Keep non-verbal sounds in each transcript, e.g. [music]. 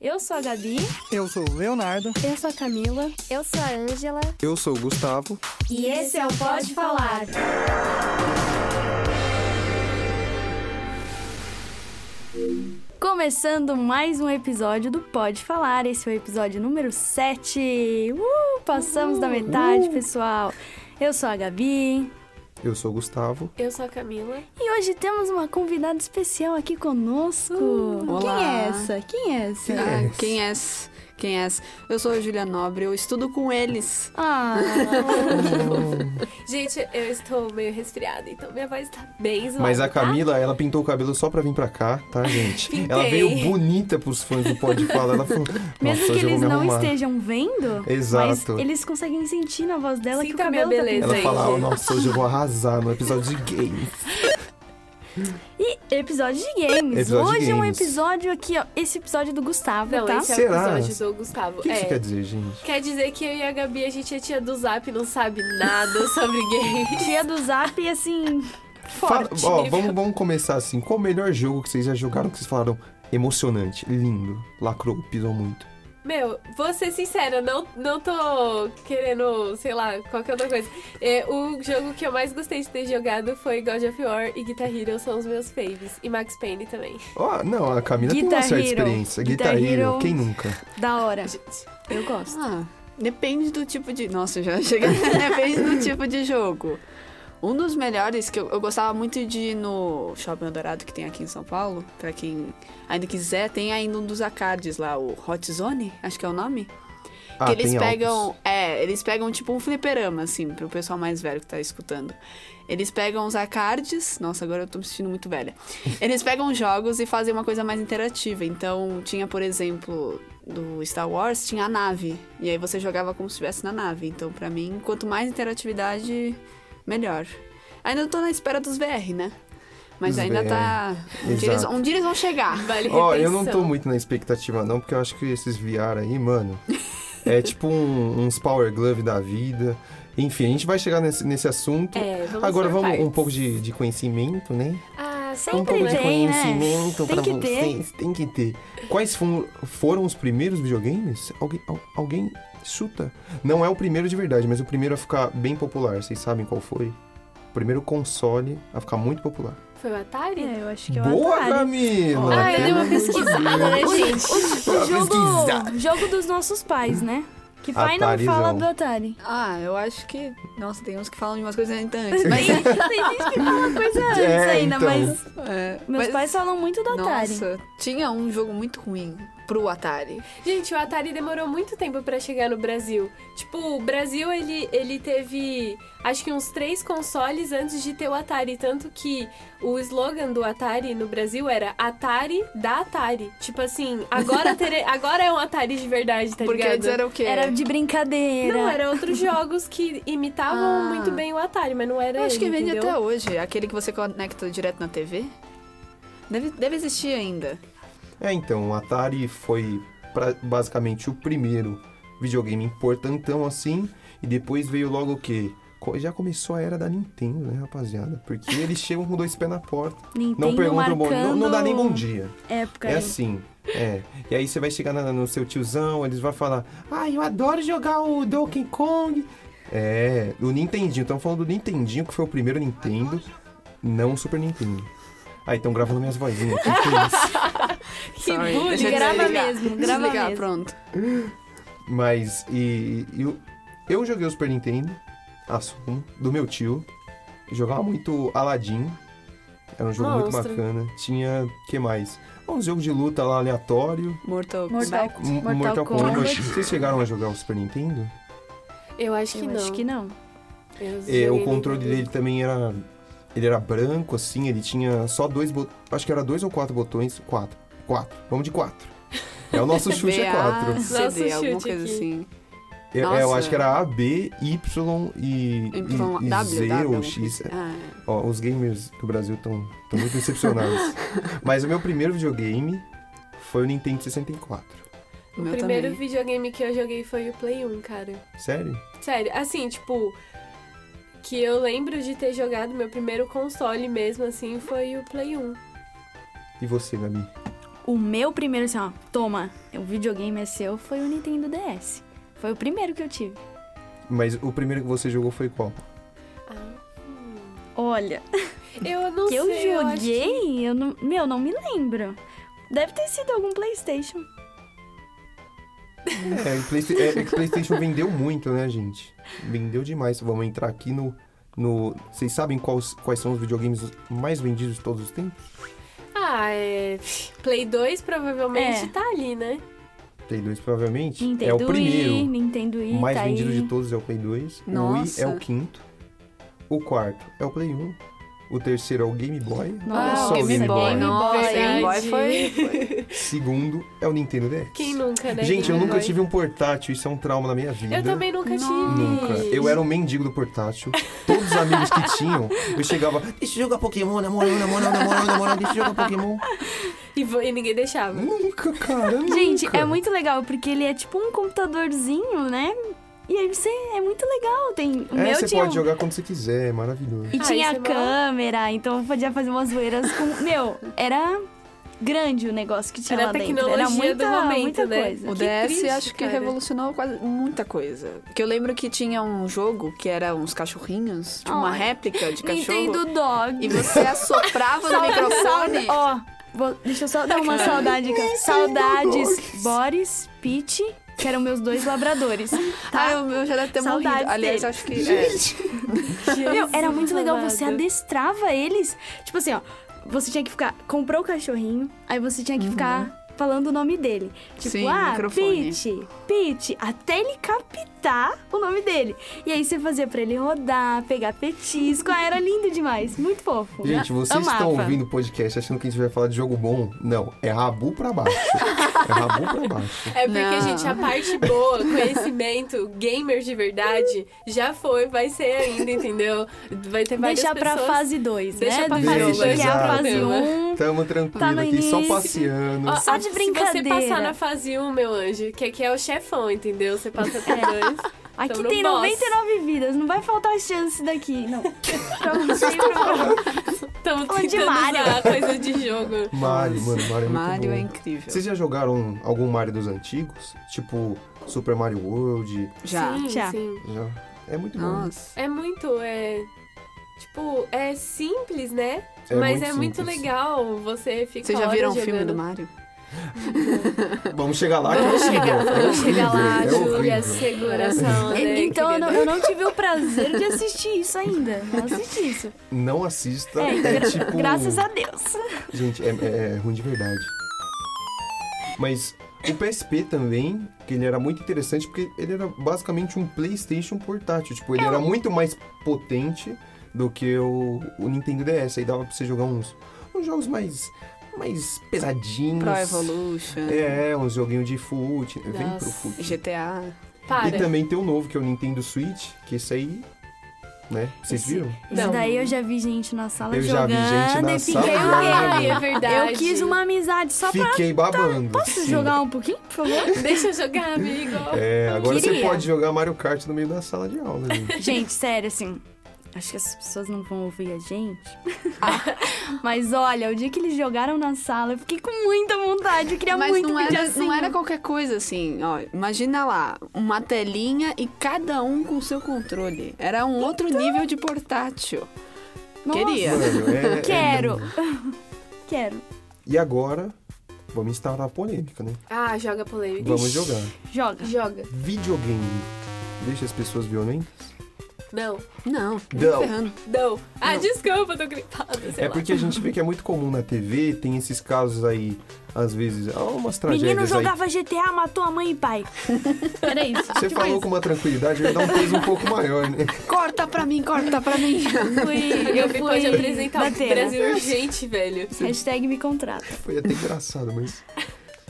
Eu sou a Gabi. Eu sou o Leonardo. Eu sou a Camila. Eu sou a Ângela. Eu sou o Gustavo. E esse é o Pode Falar. Começando mais um episódio do Pode Falar. Esse é o episódio número 7. Uh, passamos uh, da metade, uh. pessoal. Eu sou a Gabi. Eu sou o Gustavo. Eu sou a Camila. E hoje temos uma convidada especial aqui conosco. Uh, olá. Quem é essa? Quem é essa? Quem é? Quem é essa? Quem é essa? Eu sou a Julia Nobre, eu estudo com eles. Ah! [laughs] Gente, eu estou meio resfriada, então minha voz tá bem zoada, Mas a tá? Camila, tá? ela pintou o cabelo só pra vir pra cá, tá, gente? Pintei. Ela veio bonita pros fãs do Pode Falar. Ela falou, [laughs] Mesmo que eles não estejam vendo, Exato. mas eles conseguem sentir na voz dela Sinta que o cabelo minha beleza tá Ela fala, oh, nossa, hoje eu vou arrasar no episódio de games. [laughs] E episódio de games. Episódio Hoje de é um games. episódio aqui, ó. Esse episódio do Gustavo, Não, tá? esse é o Será? episódio do Gustavo. O que é. isso quer dizer, gente? Quer dizer que eu e a Gabi, a gente é tia do Zap, não sabe nada sobre games. [laughs] Tia do Zap, assim, Fala- forte. ó, vamos, vamos começar assim. Qual o melhor jogo que vocês já jogaram que vocês falaram emocionante, lindo, lacrou, pisou muito? Meu, vou ser sincera, não, não tô querendo, sei lá, qualquer outra coisa. É, o jogo que eu mais gostei de ter jogado foi God of War e Guitar Hero são os meus faves. E Max Payne também. Ó, não, a Camila tem Guitar uma certa Hero. experiência. Guitar Guitar, Hero, Hero. quem nunca? Da hora. Gente, Eu gosto. Ah, depende do tipo de. Nossa, já cheguei. [laughs] depende do tipo de jogo. Um dos melhores que eu, eu gostava muito de ir no Shopping Eldorado que tem aqui em São Paulo, pra quem ainda quiser, tem ainda um dos arcades lá, o Hot Zone, acho que é o nome. Ah, que eles pegam. altos. É, eles pegam tipo um fliperama, assim, pro pessoal mais velho que tá escutando. Eles pegam os arcades. Nossa, agora eu tô me sentindo muito velha. [laughs] Eles pegam jogos e fazem uma coisa mais interativa. Então, tinha, por exemplo, do Star Wars, tinha a nave. E aí você jogava como se estivesse na nave. Então, pra mim, quanto mais interatividade, melhor. Ainda tô na espera dos VR, né? Mas Dos ainda VR, tá. Um dia, eles, um dia eles vão chegar. [laughs] vale Ó, eu não tô muito na expectativa não, porque eu acho que esses VR aí, mano, é tipo um- uns Power Glove da vida. Enfim, a gente vai chegar nesse, nesse assunto. É, vamos Agora vamos um partes. pouco de, de conhecimento, né? Ah, um Sempre pouco de tem, né? conhecimento Tem pra que ter. vocês. Tem que ter. Quais foram, foram os primeiros videogames? Alguém, al- alguém chuta? Não é o primeiro de verdade, mas o primeiro a ficar bem popular. Vocês sabem qual foi? O primeiro console a ficar muito popular. Foi o Atari? É, eu acho que é o Boa, Atari. Camila! Ah, eu dei uma pesquisada, né, gente? O jogo, jogo dos nossos pais, né? Que pai não Atarizão. fala do Atari. Ah, eu acho que. Nossa, tem uns que falam de umas coisas ainda antes. Mas. Tem, tem gente que fala coisa [laughs] antes É, ainda, então. mas É, meus mas- pais falam muito do Atari. Nossa, tinha um jogo muito ruim pro Atari. Gente, o Atari demorou muito tempo pra chegar no Brasil. Tipo, o Brasil, ele, ele teve, acho que uns três consoles antes de ter o Atari. Tanto que o slogan do Atari no Brasil era Atari da Atari. Tipo assim, agora, [laughs] tere- agora é um Atari de verdade, tá Porque ligado? antes era o quê? Era de brincadeira. Não, era outros [laughs] jogos que imitavam Ah. muito bem o Atari, mas não era Eu acho que ele, vende entendeu? até hoje. Aquele que você conecta direto na TV. Deve, deve existir ainda. É, então, o Atari foi pra- basicamente o primeiro videogame importantão assim, e depois veio logo o quê? Já começou a era da Nintendo, né, rapaziada? Porque eles chegam com dois pés na porta. Nintendo Não perguntam bom, não, não dá nem bom dia. Época É aí. assim, é. E aí você vai chegar na- no seu tiozão, eles vão falar, ah, eu adoro jogar o Donkey Kong. É, do Nintendinho. Estamos falando do Nintendinho, que foi o primeiro Nintendo, não o Super Nintendo. Ah, estão gravando minhas vozinhas. Que que é [laughs] isso? Que bullying. Grava desligar. mesmo, grava desligar, mesmo. pronto. Mas, e, e eu, eu joguei o Super Nintendo, assumo, do meu tio. Jogava muito Aladdin. Era um jogo muito Monstro. bacana. Tinha, que mais? Um jogo de luta lá aleatório. Mortal, Mortal, Kombat. M- Mortal Kombat. Vocês chegaram a jogar o Super Nintendo? Eu acho que Eu não. acho que não. Eu É, o controle dele também era. Ele era branco, assim, ele tinha só dois botões. Acho que era dois ou quatro botões. Quatro. Quatro. Vamos de quatro. É o nosso [laughs] chute é quatro. Nosso CD, alguma chute coisa aqui. assim. Eu, eu Nossa. acho que era A, B, Y e, e- Y, e W, Z W, ou X. coisa. Ah, Ó, os gamers do Brasil estão muito decepcionados. [laughs] Mas o meu primeiro videogame foi o Nintendo 64. o O meu primeiro também. videogame que eu joguei foi o Play 1, cara. Sério? Sério, assim, tipo, que eu lembro de ter jogado meu primeiro console mesmo, assim, foi o Play 1. E você, Gabi? o meu primeiro, assim, ó, toma, o videogame é seu, foi o Nintendo DS. Foi o primeiro que eu tive. Mas o primeiro que você jogou foi qual? Ah, Olha, eu não [laughs] que eu sei. eu acho que- joguei, eu não, meu, não me lembro. Deve ter sido algum PlayStation. É, o Playsta- é, é que o PlayStation [laughs] vendeu muito, né, gente? Vendeu demais. Vamos entrar aqui no. no vocês sabem quais, quais são os videogames mais vendidos de todos os tempos? Ah, é. Play 2 provavelmente É. tá ali, né? Play 2 provavelmente. Nintendo é o primeiro. Wii, Nintendo Wii, O mais tá vendido aí. de todos é o Play 2. O Wii Nossa. é o quinto. O quarto é o Play 1. O terceiro é o Game Boy. Nossa, Só o Game, Game Boy. Boy. Nossa, Verdade. Game Boy foi... foi- Segundo é o Nintendo DS. Quem nunca, né? Gente, eu Game nunca Boy? tive um portátil, isso é um trauma na minha vida. Eu também nunca tive. Nunca. Eu era um mendigo do portátil. Todos os amigos que tinham, eu chegava, deixa eu jogar Pokémon, namorando, namorando, namorando, namorando, deixa eu jogar Pokémon. E, e ninguém deixava. Nunca, cara, nunca. Gente, é muito legal, porque ele é tipo um computadorzinho, né? E aí você é muito legal. Tem, o É, meu você tinha pode um- jogar quando você quiser, é maravilhoso. E Ah, tinha é bom. câmera, então eu podia fazer umas zoeiras com. Meu, era grande o negócio que tinha Era lá a dentro. tecnologia Era muita, do momento, muita né? coisa. O Que DS triste, acho que cara. revolucionou quase muita coisa. Que eu lembro que tinha um jogo que era uns cachorrinhos, tipo uma Ai, réplica de cachorro. Nintendo Dog. E você assoprava no microfone. Ó, vou- deixa eu só dar uma saudade. Saudades, Boris, Pete, que eram meus dois labradores. Ah, [laughs] Tá? eu, eu já deve ter Saudades morrido. Aliás, acho que. é. [laughs] Meu, era muito legal, você adestrava eles. Tipo assim, ó, você tinha que ficar. Comprou o cachorrinho, aí você tinha que ficar falando o nome dele. Tipo, Sim, ah. Pete, Pete, até ele captar o nome dele. E aí você fazia pra ele rodar, pegar petisco. Ah, era lindo demais, muito fofo. Gente, vocês Amava. estão ouvindo o podcast achando que a gente vai falar de jogo bom? Não, é rabu pra baixo. é rabu pra baixo. É porque, Não. gente, a parte boa, conhecimento, gamer de verdade, já foi, vai ser ainda, entendeu? Vai ter várias Deixa pra pessoas... fase 2, Deixa né? pra do fase jogo, dois, que é a fase 1. Um, Tamo tranquilo Tá aqui, só início. passeando. Ó, Só a- de Se você brincadeira. passar na fase 1, meu anjo, que aqui é o chefão, entendeu? Você passa por dois. [laughs] Aqui no tem boss. 99 vidas, não vai faltar chance daqui, não. [laughs] Estamos Falando de tentando Mario. usar coisa de jogo. Mario, mano, Mario é muito Mario bom. é incrível. Vocês já jogaram algum Mario dos antigos? Tipo Super Mario World? Já. Sim, Já. sim. Já. É muito bom. Nossa. É muito, é... Tipo, é simples, né? É Mas muito é muito simples. legal. Você fica Vocês já viram o jogando. filme do Mario? [laughs] Vamos chegar lá que é Vamos horrível. é vamos horrível, chegar lá, é Júlia, segura essa onda aí, Então eu não, querida. eu não tive o prazer de assistir isso ainda. Não assisti isso. Não assista. É, É, gra- tipo. graças a Deus. Gente, é, é- é ruim de verdade. Mas o PSP também, que ele era muito interessante porque ele era basicamente um PlayStation portátil. Tipo, ele era muito mais potente do que o, o Nintendo DS. Aí dava pra você jogar uns, uns jogos mais, mais pesadinhos. Pro Evolution, É, uns joguinhos de fute. Vem pro Nossa. fute. GTA. Para. E também tem o novo, que é o Nintendo Switch, que esse aí, né? Vocês Esse- viram? Isso Não. daí eu já vi gente na sala Eu já jogando vi gente na sala fiquei jogando. É eu, verdade. eu quis uma amizade só pra Fiquei babando. Posso sim. jogar um pouquinho, por favor? [laughs] Deixa eu jogar, amigo. É, agora você Queria. pode jogar Mario Kart no meio da sala de aula, gente. Gente, sério, assim. Acho que as pessoas não vão ouvir a gente. Ah. [laughs] Mas olha, o dia que eles jogaram na sala, eu fiquei com muita vontade. Eu queria Mas muito não era, assim. não era qualquer coisa assim, ó. Imagina lá, uma telinha e cada um com o seu controle. Era um outro nível de portátil. Nossa, Queria. Mano, é- é Quero. lindo. [laughs] Quero. E agora, vamos instaurar a polêmica, né? Ah, joga polêmica. Vamos jogar. Joga. Joga. Videogame deixa as pessoas violentas? Não. Não, Não. não. ferrando. Não. Ah, desculpa, eu tô gripada, sei É lá. porque a gente vê que é muito comum na TV, tem esses casos aí, às vezes, há umas tragédias Menino aí. jogava GTA, matou a mãe e pai. Era isso. Você tipo falou isso. com uma tranquilidade, vai dar um peso um pouco maior, né? Corta pra mim, corta pra mim. Fui, Eu eu vi fui pode apresentar o. Brasil urgente, velho. Hashtag me contrata. Foi até engraçado, mas.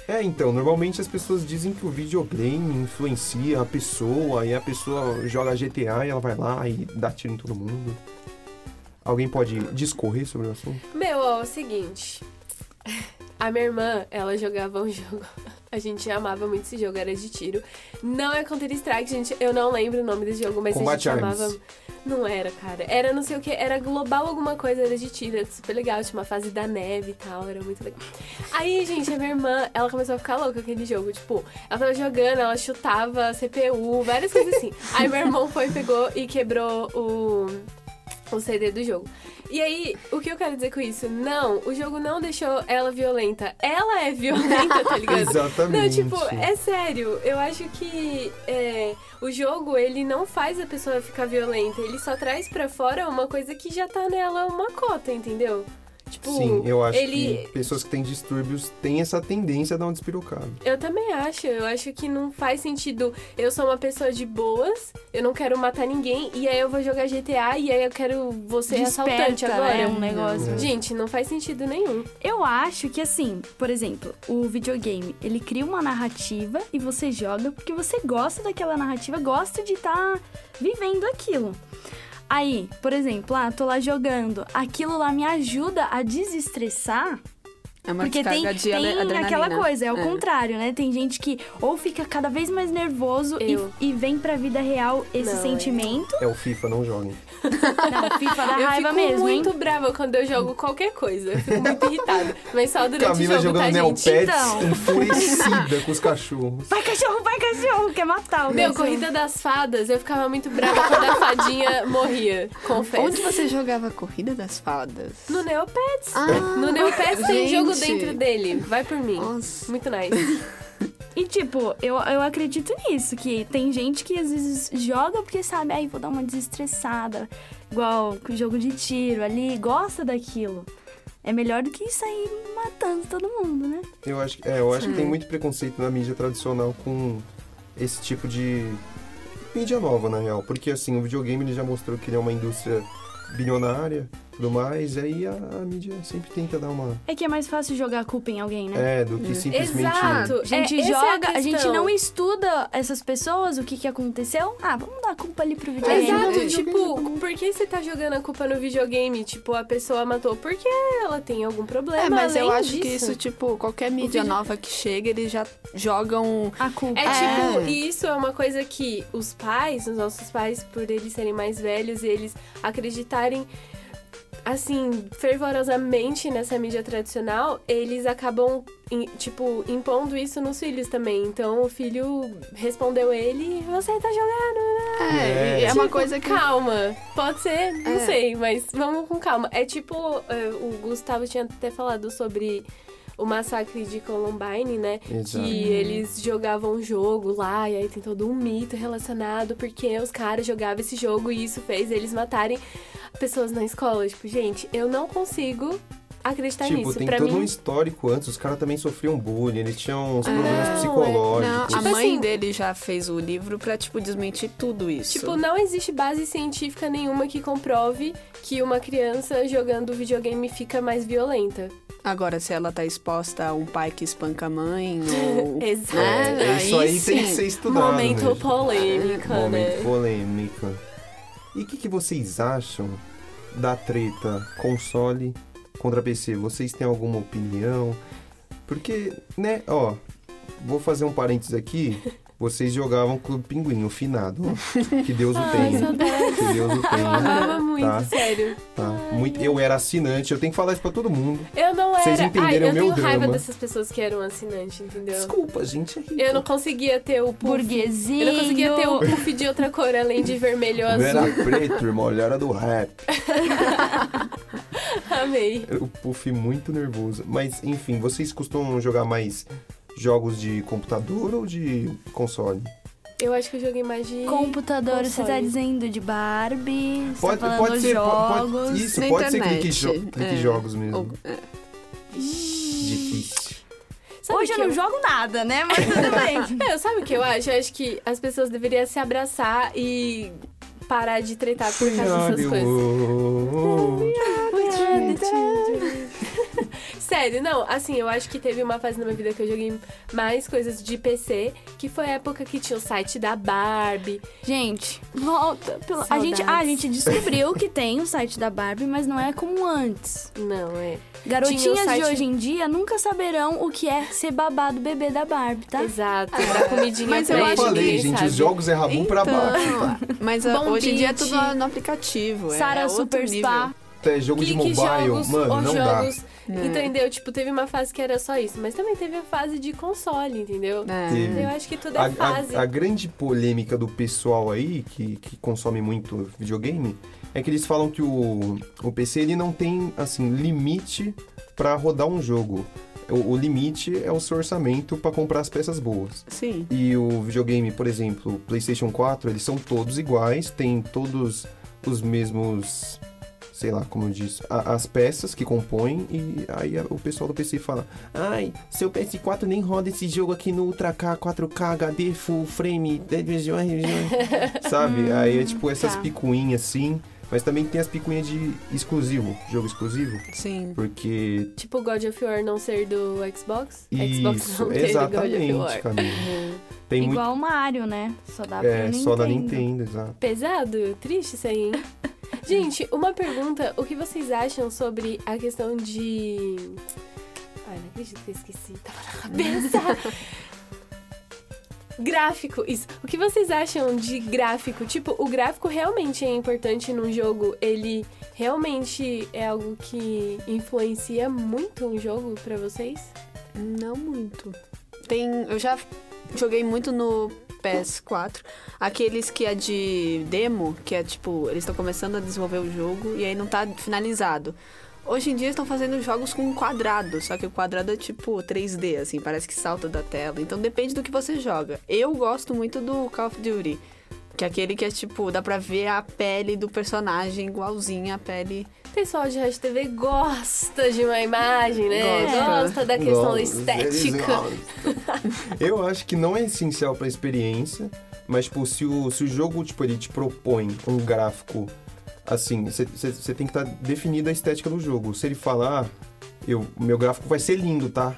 É, então, normalmente as pessoas dizem que o videogame influencia a pessoa, e a pessoa joga GTA e ela vai lá e dá tiro em todo mundo. Alguém pode discorrer sobre o assunto? Meu, ó, é o seguinte. [laughs] A minha irmã, ela jogava um jogo. A gente amava muito esse jogo, era de tiro. Não é Counter-Strike, gente. Eu não lembro o nome desse jogo, mas a gente Arms. amava. Não era, cara. Era não sei o que, era global alguma coisa, era de tiro, era super legal, tinha uma fase da neve e tal, era muito legal. Aí, gente, a minha irmã, ela começou a ficar louca com aquele jogo. Tipo, ela tava jogando, ela chutava CPU, várias coisas assim. Aí meu irmão foi, pegou e quebrou o, o CD do jogo. E aí, o que eu quero dizer com isso? Não, o jogo não deixou ela violenta. Ela é violenta, tá [laughs] ligado? Exatamente. Não, tipo, é sério. Eu acho que é, o jogo, ele não faz a pessoa ficar violenta. Ele só traz pra fora uma coisa que já tá nela uma cota, entendeu? Tipo, Sim, eu acho ele... que pessoas que têm distúrbios têm essa tendência a dar um despirocado. Eu também acho. Eu acho que não faz sentido. Eu sou uma pessoa de boas, eu não quero matar ninguém, e aí eu vou jogar GTA e aí eu quero você Desperta, assaltante agora. né, um negócio. É. Gente, não faz sentido nenhum. Eu acho que assim, por exemplo, o videogame, ele cria uma narrativa e você joga porque você gosta daquela narrativa, gosta de estar vivendo aquilo. Aí, por exemplo, ah, tô lá jogando, aquilo lá me ajuda a desestressar. É uma Porque tem, de tem adrenalina. aquela coisa, é o É. contrário, né? Tem gente que ou fica cada vez mais nervoso e, Eu. e vem pra vida real esse Não, é. sentimento. É o FIFA, não joguem. Não, FIFA dá eu raiva fico mesmo, muito hein? brava quando eu jogo qualquer coisa. Eu fico muito irritada. Mas só durante Camila o jogo, jogando tá, Neopets gente? Então. enfurecida com os cachorros. Vai cachorro, vai cachorro, quer matar o Meu, cachorro. Corrida das Fadas, eu ficava muito brava quando a fadinha morria, confesso. Onde você jogava Corrida das Fadas? No Neopets. Ah, no Neopets tem jogo dentro dele. Vai por mim. Nossa. Muito nice. [laughs] E tipo, eu, eu acredito nisso, que tem gente que às vezes joga porque sabe, aí vou dar uma desestressada, igual com jogo de tiro ali, gosta daquilo. É melhor do que sair matando todo mundo, né? Eu acho, que- é, eu acho que tem muito preconceito na mídia tradicional com esse tipo de mídia nova, na real. Porque assim, o videogame ele já mostrou que ele é uma indústria bilionária tudo mais, aí a, a mídia sempre tenta dar uma. É que é mais fácil jogar a culpa em alguém, né? É, do que simplesmente. Exato. A gente É, essa é a joga, a, gente não estuda essas pessoas, o que que aconteceu. Ah, vamos dar a culpa ali pro videogame. Exato, É. tipo, por que você tá jogando a culpa no videogame? Tipo, a pessoa matou porque ela tem algum problema. É, mas eu acho que disso. isso, tipo, qualquer mídia vídeo- nova que chega, eles já jogam. A culpa. É tipo, É. e isso é uma coisa que os pais, os nossos pais, por eles serem mais velhos e eles acreditarem assim, fervorosamente nessa mídia tradicional, eles acabam, tipo, impondo isso nos filhos também. Então o filho respondeu ele, você tá jogando, né? É, É. é uma Tipo, coisa que. Calma, pode ser, não É. sei, mas vamos com calma. É tipo, é, o Gustavo tinha até falado sobre o massacre de Columbine, né? Exato. Que eles jogavam um jogo lá, e aí tem todo um mito relacionado, porque os caras jogavam esse jogo e isso fez eles matarem pessoas na escola. Tipo, gente, eu não consigo acreditar Tipo, nisso. tem pra todo mim, um histórico antes, os caras também sofriam bullying, eles tinham uns problemas Não, psicológicos. Não, a Tipo mãe assim- dele já fez o livro pra, tipo, desmentir tudo isso. Tipo, não existe base científica nenhuma que comprove que uma criança jogando videogame fica mais violenta. Agora, se ela tá exposta a um pai que espanca a mãe, ou. [laughs] Exato. É, isso aí tem que ser estudado. Momento né? polêmica, Momento né? polêmica. E o que, que vocês acham da treta console contra PC? Vocês têm alguma opinião? Porque, né, ó, vou fazer um parênteses aqui. [laughs] Vocês jogavam Clube Pinguim, o finado. Que Deus o Ai, [laughs] tenha. Que Deus o [laughs] Eu tenha. amava muito, Tá. sério. Tá. Muito, eu era assinante, eu tenho que falar isso pra todo mundo. Eu não era. Vocês Ai, entenderam eu o meu tenho raiva drama. dessas pessoas que eram assinantes, entendeu? Desculpa, gente. É rico. Eu não conseguia ter o puff. Burguesinho. Eu não conseguia ter o puff de outra cor além de vermelho ou Não era azul. preto, irmão, ele era do rap. [laughs] Amei. O Puff muito nervoso. Mas, enfim, vocês costumam jogar mais jogos de computador ou de console? Eu acho que eu joguei mais de. Computador, você tá console. dizendo de Barbie, Pode, tá pode ser, jogos. pode, isso, na pode ser internet, clique, jo clique é. jogos mesmo. ou- é. Difícil. Sabe Hoje eu não jogo nada, né? Mas tudo [laughs] bem. É, sabe o que eu acho? Eu acho que as pessoas deveriam se abraçar e parar de tretar por causa dessas coisas. Sério, não, assim, eu acho que teve uma fase na minha vida que eu joguei mais coisas de PC, que foi a época que tinha o site da Barbie. Gente, volta. Pela... A, gente, ah, a gente descobriu que tem o site da Barbie, mas não é como antes. Não, é. Garotinhas site- de hoje em dia nunca saberão o que é ser babado bebê da Barbie, tá? Exato, da comidinha Mas pra eu Eu eles, falei, ninguém gente, sabe. os jogos é rabum pra baixo. Então, mas ah, Bom hoje em dia é tudo no aplicativo. é- Sara é outro Superstar. nível. Até jogo de Clique mobile, jogos mano, ou não dá. Jogos. Entendeu? Tipo, teve uma fase que era só isso, mas também teve a fase de console, entendeu? É. Eu acho que tudo é A, fase. a- a grande polêmica do pessoal aí, que, que consome muito videogame, é que eles falam que o, o PC ele não tem, assim, limite pra rodar um jogo. O, o limite é o seu orçamento pra comprar as peças boas. Sim. E o videogame, por exemplo, o PlayStation 4, eles são todos iguais, tem todos os mesmos, sei lá, como eu disse, a- as peças que compõem e aí a- o pessoal do PC fala: "Ai, seu PS4 nem roda esse jogo aqui no Ultra K 4K HD full frame". [laughs] Sabe? Aí é tipo essas Tá. picuinhas assim, mas também tem as picuinhas de exclusivo, jogo exclusivo, Sim. porque Tipo God of War não ser do Xbox. Xbox isso, não ter do God of exatamente, War. Camila. Tem muito Igual o Mario, né? Só dá pra é, Nintendo. só da Nintendo, exato. Pesado? Triste isso aí, hein? [laughs] Gente, uma pergunta. O que vocês acham sobre a questão de... Ai, não acredito que eu esqueci. Tava na cabeça. [laughs] Gráfico, isso. O que vocês acham de gráfico? Tipo, o gráfico realmente é importante num jogo? Ele realmente é algo que influencia muito um jogo pra vocês? Não muito. Tem. Eu já joguei muito no PS4. Aqueles que é de demo, que é tipo, eles estão começando a desenvolver o jogo e aí não tá finalizado. Hoje em dia estão fazendo jogos com quadrado, só que o quadrado é tipo 3D, assim, parece que salta da tela. Então depende do que você joga. Eu gosto muito do Call of Duty. Que é aquele que é tipo, dá pra ver a pele do personagem igualzinha à pele. O pessoal de Rádio TV gosta de uma imagem, né? Gosta. Gosta da questão da estética. [laughs] Eu acho que não é essencial pra experiência, mas tipo, se o, se o jogo tipo, ele te propõe um gráfico assim, você tem que estar definido a estética do jogo. Se ele falar, ah, eu, meu gráfico vai ser lindo, tá?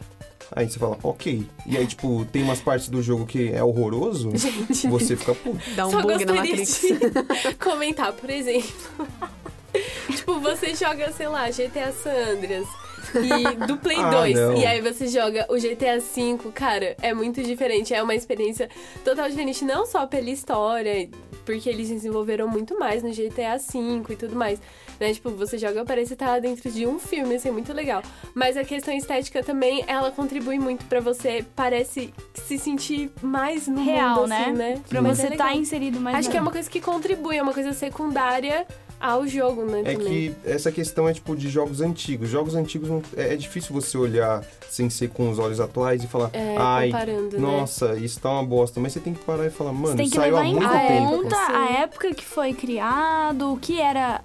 Aí você fala, ok. E aí, tipo, tem umas partes do jogo que é horroroso, [laughs] Gente, você fica, pô, Dá um Só bug na Matrix. de [laughs] comentar, por exemplo. [laughs] tipo, você joga, sei lá, GTA San Andreas. E do Play Ah, 2. não. E aí você joga o GTA V, cara, é muito diferente. É uma experiência total diferente, não só pela história, porque eles desenvolveram muito mais no GTA V e tudo mais. Né? Tipo, você joga, parece estar dentro de um filme, assim, é muito legal. Mas a questão estética também, ela contribui muito pra você, parece se sentir mais no Real, mundo, assim, né? né? Pra Mas você é tá inserido mais Acho no- que é uma coisa que contribui, é uma coisa secundária ao jogo, né? É também. que essa questão é tipo de jogos antigos. Jogos antigos não- é, é difícil você olhar sem ser com os olhos atuais e falar, É, ai, né? nossa, isso tá uma bosta. Mas você tem que parar e falar, Você mano, tem que saiu há levar em muito a tempo. conta a época que foi criado, o que era.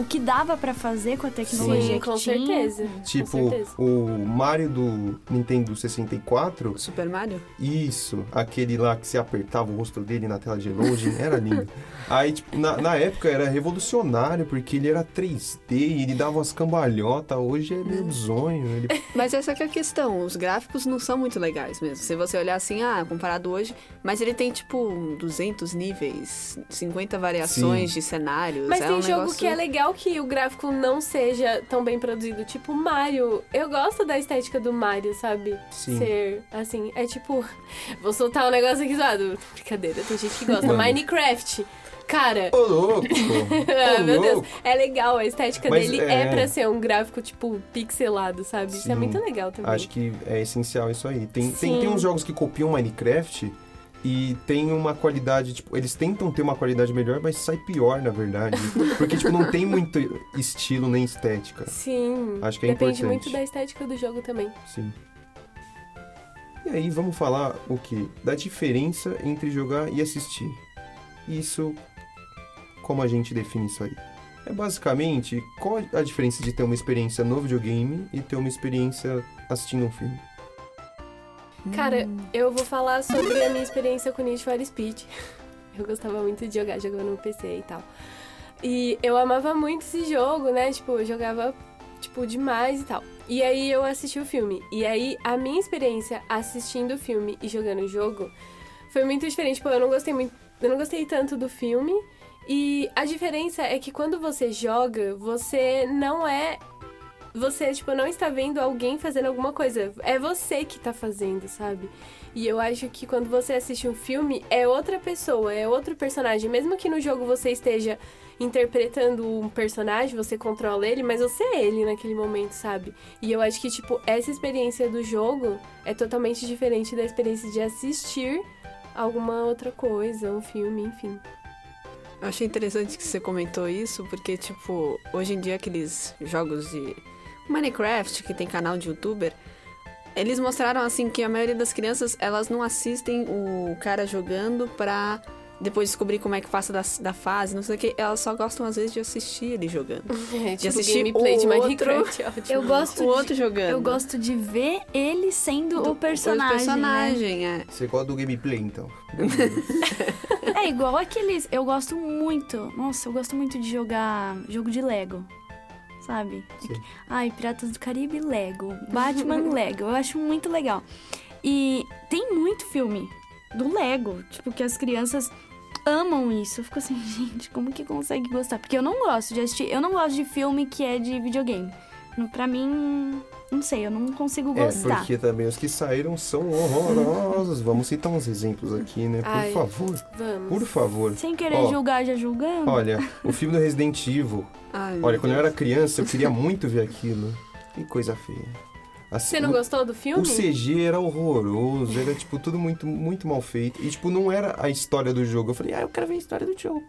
O que dava pra fazer com a tecnologia Sim, que com tinha. certeza. Tipo, com certeza. o Mario do Nintendo 64, Super Mario? isso, aquele lá que você apertava o rosto dele na tela de loading, era lindo. [laughs] Aí, tipo, na, na época era revolucionário, porque ele era 3D e ele dava umas cambalhotas, hoje é meio zonho. Ele... [laughs] Mas essa que é a questão, os gráficos não são muito legais mesmo. Se você olhar assim, ah, comparado hoje, mas ele tem tipo 200 níveis, 50 variações Sim. de cenários. Mas é tem um jogo negócio... que é legal que o gráfico não seja tão bem produzido, tipo Mario. Eu gosto da estética do Mario, sabe? Sim. Ser assim, é tipo, [laughs] vou soltar um negócio aqui zoado. Brincadeira, tem gente que gosta. Mano. Minecraft. Cara, Ô, louco! [laughs] ah, Ô, meu Deus, é legal, a estética Mas dele é... é- pra ser um gráfico, tipo, pixelado, sabe? Isso é Sim. muito legal também. Acho que é essencial isso aí. Tem, tem, Sim. tem uns jogos que copiam Minecraft e tem uma qualidade, tipo, eles tentam ter uma qualidade melhor, mas sai pior, na verdade. [laughs] Porque, tipo, não tem muito estilo nem estética. Sim. Acho que é Depende importante. muito da estética do jogo também. Sim. E aí, vamos falar o quê? Da diferença entre jogar e assistir. Isso, como a gente define isso aí? É basicamente qual a diferença de ter uma experiência no videogame e ter uma experiência assistindo um filme. Cara, eu vou falar sobre a minha experiência com Need for Speed. [laughs] Eu gostava muito de jogar, jogando no PC e tal. E eu amava muito esse jogo, né? Tipo, eu jogava, tipo, demais e tal. E aí eu assisti o filme. E aí a minha experiência assistindo o filme e jogando o jogo foi muito diferente. Tipo, eu não gostei muito. Eu não gostei tanto do filme. E a diferença é que quando você joga, você não é. Você, tipo, não está vendo alguém fazendo alguma coisa. É você que tá fazendo, sabe? E eu acho que quando você assiste um filme, é outra pessoa, é outro personagem. Mesmo que no jogo você esteja interpretando um personagem, você controla ele, mas você é ele naquele momento, sabe? E eu acho que, tipo, essa experiência do jogo é totalmente diferente da experiência de assistir alguma outra coisa, um filme, enfim. Achei interessante que você comentou isso, porque, tipo, hoje em dia aqueles jogos de Minecraft, que tem canal de youtuber, eles mostraram, assim, que a maioria das crianças, elas não assistem o cara jogando pra depois descobrir como é que passa da, da fase, não sei o que. Elas só gostam, às vezes, de assistir ele jogando. [laughs] É, de assistir gameplay o de outro- Minecraft. é ótimo. Eu gosto O outro jogando. Eu gosto de ver ele sendo o personagem. O personagem, é. Você gosta do gameplay, então. Né? [laughs] É igual aqueles. Eu gosto muito. Nossa, eu gosto muito de jogar jogo de Lego. Sabe? Sim. Ai, Piratas do Caribe, Lego. Batman, [laughs] Lego. Eu acho muito legal. E tem muito filme do Lego. Tipo, que as crianças amam isso. Eu fico assim, [laughs] gente, como que consegue gostar? Porque eu não gosto de assistir. Eu não gosto de filme que é de videogame. Pra mim, não sei, eu não consigo É, gostar. porque também os que saíram são horrorosos. Vamos citar uns exemplos aqui, né? Por Ai. favor. Vamos. Por favor. Sem querer Ó, julgar, já julgando. Olha, o filme do Resident Evil. Ai, Olha, quando eu Deus. era criança, eu queria muito ver aquilo. Que coisa feia. Assim, Você não o- gostou do filme? O CG era horroroso, era tipo tudo muito, muito mal feito. E tipo, não era a história do jogo. Eu falei, ah, eu quero ver a história do jogo.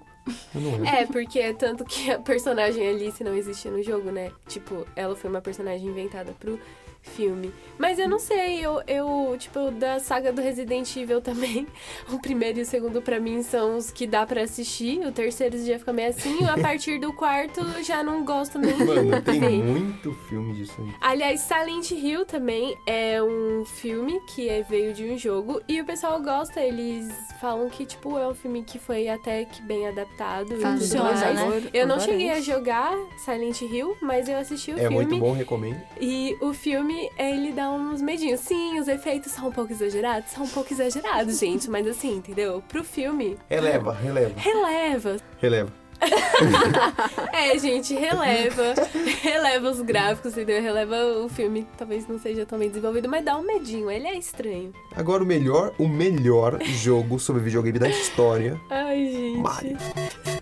É, porque é tanto que a personagem Alice não existia no jogo, né? Tipo, ela foi uma personagem inventada pro filme. Mas eu não sei, eu, eu tipo, da saga do Resident Evil também, [laughs] o primeiro e o segundo pra mim são os que dá pra assistir, o terceiro já fica meio assim, a [laughs] partir do quarto já não gosto nem Mano, de tem ver. [laughs] muito filme disso aí. Aliás, Silent Hill também é um filme que é- veio de um jogo e o pessoal gosta, eles falam que, tipo, é um filme que foi até que bem adaptado. Funciona, né? Eu não cheguei a jogar Silent Hill, mas eu assisti o É filme. muito bom, recomendo. E o filme, ele dá uns medinhos. Sim, os efeitos são um pouco exagerados, são um pouco exagerados, gente, mas assim, entendeu? Pro filme, Releva, releva, releva. releva. [laughs] É, gente, releva. releva os gráficos, entendeu? Releva o filme, talvez não seja tão bem desenvolvido, mas dá um medinho, ele é estranho. Agora o melhor, o melhor jogo sobre videogame da história. Ai, gente. Mario.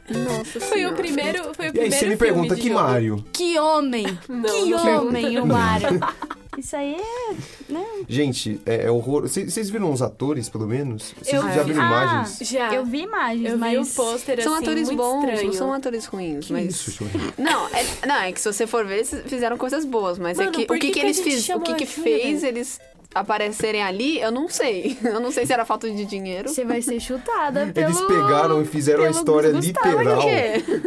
Nossa Foi o Senhora. primeiro, foi o E aí primeiro você me filme pergunta de que jogo. Mario? Que homem! Não, que não homem, não. o Mario! [laughs] Isso aí é. Né? Gente, é, é horror. Vocês viram os atores, pelo menos? Vocês já vi. viram Ah, imagens? Já. Eu vi imagens, Eu vi mas. o pôster São assim, atores muito bons, estranho. não são atores ruins, Que mas... isso? Não, é, não, é que se você for ver, eles fizeram coisas boas, mas Mano, é que o que, que que, eles gente fiz, o que, que fez eles aparecerem ali, eu não sei. [laughs] Eu não sei se era falta de dinheiro. Você vai ser chutada pelo. Eles pegaram e fizeram a história Gustavo literal.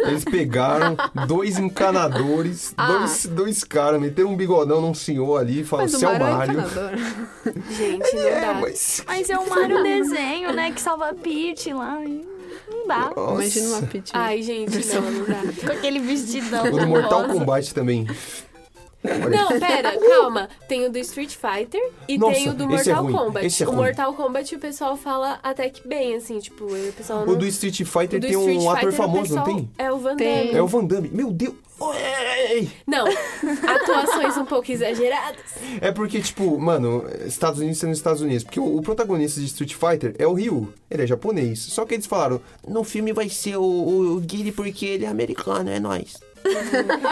Eles pegaram dois encanadores, Ah. dois, dois caras, meteram um bigodão num senhor ali e falaram, você é o Mario é Mário. encanador. [laughs] Gente, não É, dá. mas. Mas é o Mario desenho, né? Que salva a Peach lá. Não dá. Nossa. Imagina uma pit. Ai, gente, não, não dá. Com aquele vestidão. O do Mortal. Kombat também. Não, pera, calma. Tem o do Street Fighter e Nossa, tem o do é Mortal ruim, Kombat. esse é o. Mortal Kombat o pessoal fala até que bem, assim, tipo, o pessoal não... O do Street Fighter do tem um Street ator Fighter, o famoso, não tem? É o Van Tem. Damme. É o Van Damme. Meu Deus! Não, atuações um pouco exageradas. É porque, tipo, mano, Estados Unidos sendo Estados Unidos. Porque o, o protagonista de Street Fighter é o Ryu. Ele é japonês. Só que eles falaram, no filme vai ser o, o, o Guile porque ele é americano, é nóis.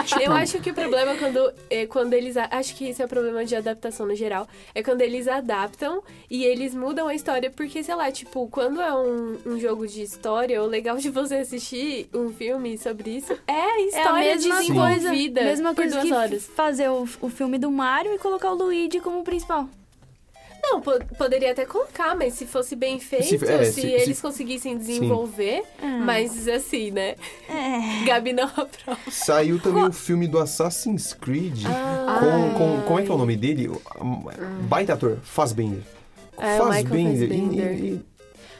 Tipo, Eu acho que o problema é quando, é quando eles. Acho que esse é o problema de adaptação no geral. É quando eles adaptam e eles mudam a história. Porque, sei lá, tipo, quando é um, um jogo de história, o legal de você assistir um filme sobre isso é a É a história mesma coisa, desenvolvida mesma por coisa duas que horas. fazer o, o filme do Mario e colocar o Luigi como principal. Não, po- poderia até colocar, mas se fosse bem feito, Se- se, é, se- eles se- conseguissem desenvolver, mas assim, né? É. [laughs] Gabi não aprova. Saiu também o filme do Assassin's Creed. Ah. com, com, como é que é o nome dele? Um, Baita ator, Fassbender. É, Michael Fassbender. E- Fassbender. e- e-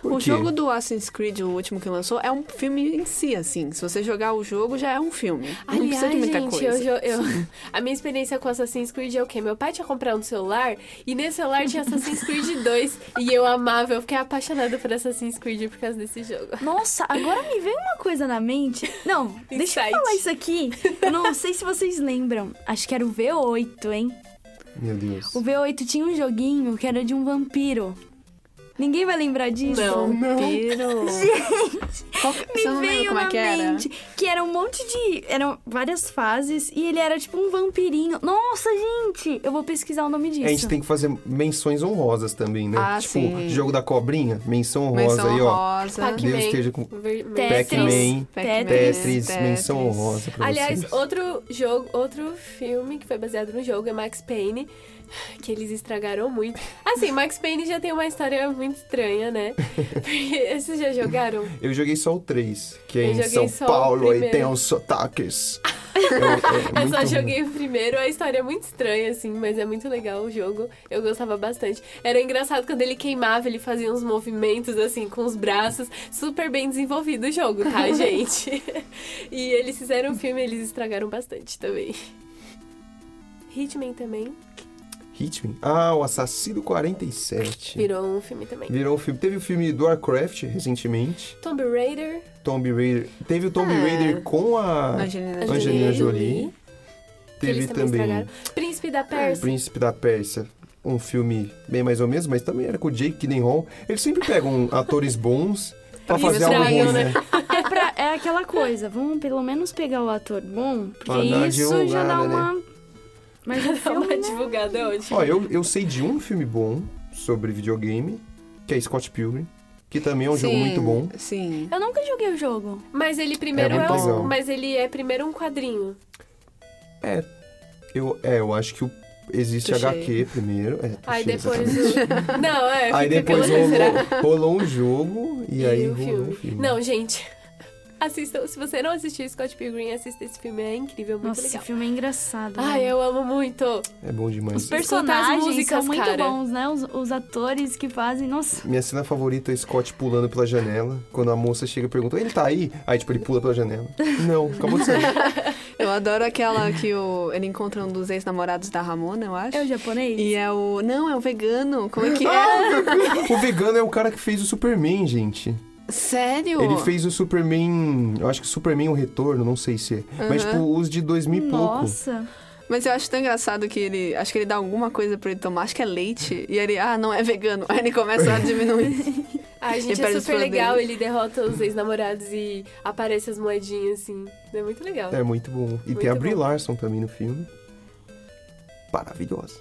O jogo do Assassin's Creed, o último que lançou, é um filme em si, assim. Se você jogar o jogo, já é um filme. não Aliás, precisa de muita gente, coisa. eu, eu- [laughs] a minha experiência com Assassin's Creed é o quê? Meu pai tinha comprado um celular e nesse celular tinha Assassin's Creed 2 e eu amava, eu fiquei apaixonada por Assassin's Creed por causa desse jogo. Nossa, agora me veio uma coisa na mente. Não, [laughs] deixa eu falar isso aqui. Eu não sei se vocês lembram. Acho que era o V8, hein? Meu Deus. O V8 tinha um joguinho que era de um vampiro. Ninguém vai lembrar disso? Não. Vampiro. [laughs] Qual que- Me não veio como é na que era? mente que era um monte de. Eram várias fases e ele era tipo um vampirinho. Nossa, gente! Eu vou pesquisar o nome disso. A gente tem que fazer menções honrosas também, né? Ah, tipo, sim. jogo da cobrinha, menção honrosa Menção aí, ó. rosa. Pac-Man. Deus esteja com Tetris. Pac-Man, Pac-Man, Tetris, menção Tetris. honrosa pra Aliás, vocês. outro jogo, outro filme que foi baseado no jogo é Max Payne, [laughs] que eles estragaram muito. Assim, Max Payne já tem uma história muito estranha, né? [laughs] Porque vocês já jogaram? Eu joguei só o 3, que é Eu em São o Paulo, aí primeiro. tem os sotaques. [laughs] É, é Eu só joguei o primeiro, a história é muito estranha, assim, mas é muito legal o jogo. Eu gostava bastante. Era engraçado quando ele queimava, ele fazia uns movimentos, assim, com os braços. Super bem desenvolvido o jogo, tá, gente? e eles fizeram um filme, eles estragaram bastante também. Hitman também Hitman? Ah, o Assassino 47. virou um filme também. Virou um filme. Teve o filme do Warcraft recentemente. Tomb Raider, Tomb Raider. Teve o Tomb É. Raider com a Angelina Angelina Angelina Jolie. Teve eles também, também. Príncipe da Pérsia. Príncipe da Pérsia. Um filme bem mais ou menos, mas também era com o Jake Gyllenhaal. Eles sempre pegam [laughs] atores bons pra E fazer algo ruim, né? né? É, pra- é aquela coisa, vamos pelo menos pegar o ator bom, porque uma isso já dá divulgada, né? Mas o [laughs] filme, uma né? divulgada hoje. Ó, eu, eu sei de um filme bom sobre videogame, que é Scott Pilgrim, que também é um jogo Sim, muito bom. Sim. Eu nunca joguei o jogo. Mas ele primeiro É é, um, mas ele é primeiro um quadrinho. É, eu, é, eu acho que o- existe Touché. HQ primeiro. É, Aí depois o... Não, é, Aí depois rolou, [laughs] rolou um jogo e, aí o rolou o filme. Não, gente. Assistam. Se você não assistiu Scott Pilgrim, assista esse filme. É incrível, muito Nossa, legal. esse filme é engraçado. Ai, né? eu amo muito. É bom demais. Os personagens músicas, são muito cara. bons, né? Os, os atores que fazem. Nossa. Minha cena favorita é Scott pulando pela janela. Quando a moça chega e pergunta, ele tá aí? Aí, tipo, ele pula pela janela. [laughs] Não, acabou de sair. Eu adoro aquela que o, ele encontra um dos ex-namorados da Ramona, eu acho. É o japonês? E é o. Não, é o vegano. Como é que é? [laughs] o vegano é o cara que fez o Superman, gente. Sério? Ele fez o Superman. Eu acho que Superman o Retorno, não sei se é. Mas, tipo, os de 2000 e pouco. Nossa. Mas eu acho tão engraçado que ele. Acho que ele dá alguma coisa pra ele tomar, acho que é leite. E ele, ah, não é vegano. Aí ele começa a diminuir. [laughs] Ai, gente, é super legal. Ele derrota os ex-namorados e aparece as moedinhas, assim. É muito legal. É muito bom. E Muito tem a Brie bom. Larson também no filme. Maravilhosa.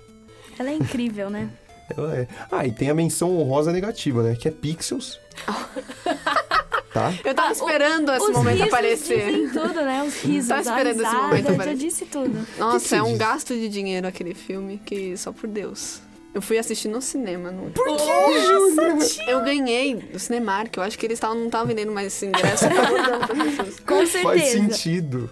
Ela é incrível, né? Ela é. Ah, e tem a menção honrosa negativa, né? Que é Pixels. [laughs] tá? Eu tava esperando esse Os momento aparecer. dizem tudo, né? Os risos, Tava a esperando esse momento já aparecer. disse tudo. Nossa, que é um diz? gasto de dinheiro aquele filme que só por Deus. Eu fui assistir no cinema. No... Por que? Eu ganhei do Cinemark. Eu acho que eles tavam, não estavam vendendo mais esse ingresso. Eu. [laughs] Com Faz certeza. sentido.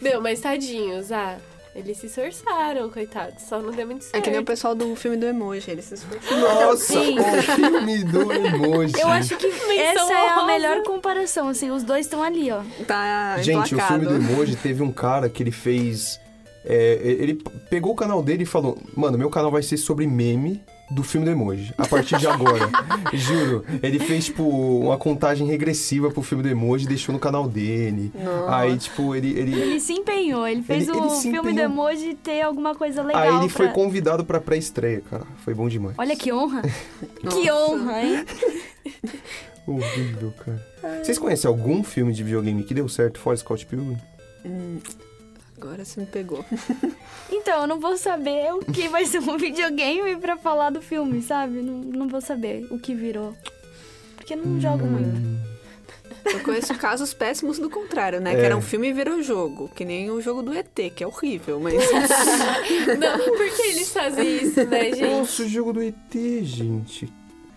Meu, mas tadinhos, ah. Eles se esforçaram, coitados. Só não deu muito certo. É que nem o pessoal do filme do emoji. Eles se esforçaram. Nossa, Sim. o filme do emoji. Eu acho que essa é a melhor comparação, assim, os dois estão ali, ó. Tá Gente, o emplacado. filme do emoji teve um cara que ele fez. é, ele pegou o canal dele e falou: Mano, meu canal vai ser sobre meme do filme do emoji. A partir de agora. [laughs] Juro. Ele fez, tipo, uma contagem regressiva pro filme do emoji e deixou no canal dele. Nossa. Aí, tipo, ele. ele... Ele se empenhou, ele fez Ele- o ele filme do emoji ter alguma coisa legal. Aí ele foi pra- convidado pra pré-estreia, cara. Foi bom demais. Olha que honra. [laughs] Que honra, hein? [laughs] Horrível, cara. Vocês conhecem algum filme de videogame que deu certo fora Scott Pilgrim? Hum, agora você me pegou. [laughs] Então, eu não vou saber o que vai ser um videogame pra falar do filme, sabe? Não, não vou saber o que virou. Porque eu não jogo muito. Eu conheço casos péssimos do contrário, né? É. Que era um filme e virou jogo. Que nem o jogo do ET, que é horrível, mas. [laughs] Não, por que eles fazem isso, né, gente? Nossa, o jogo do ET, gente.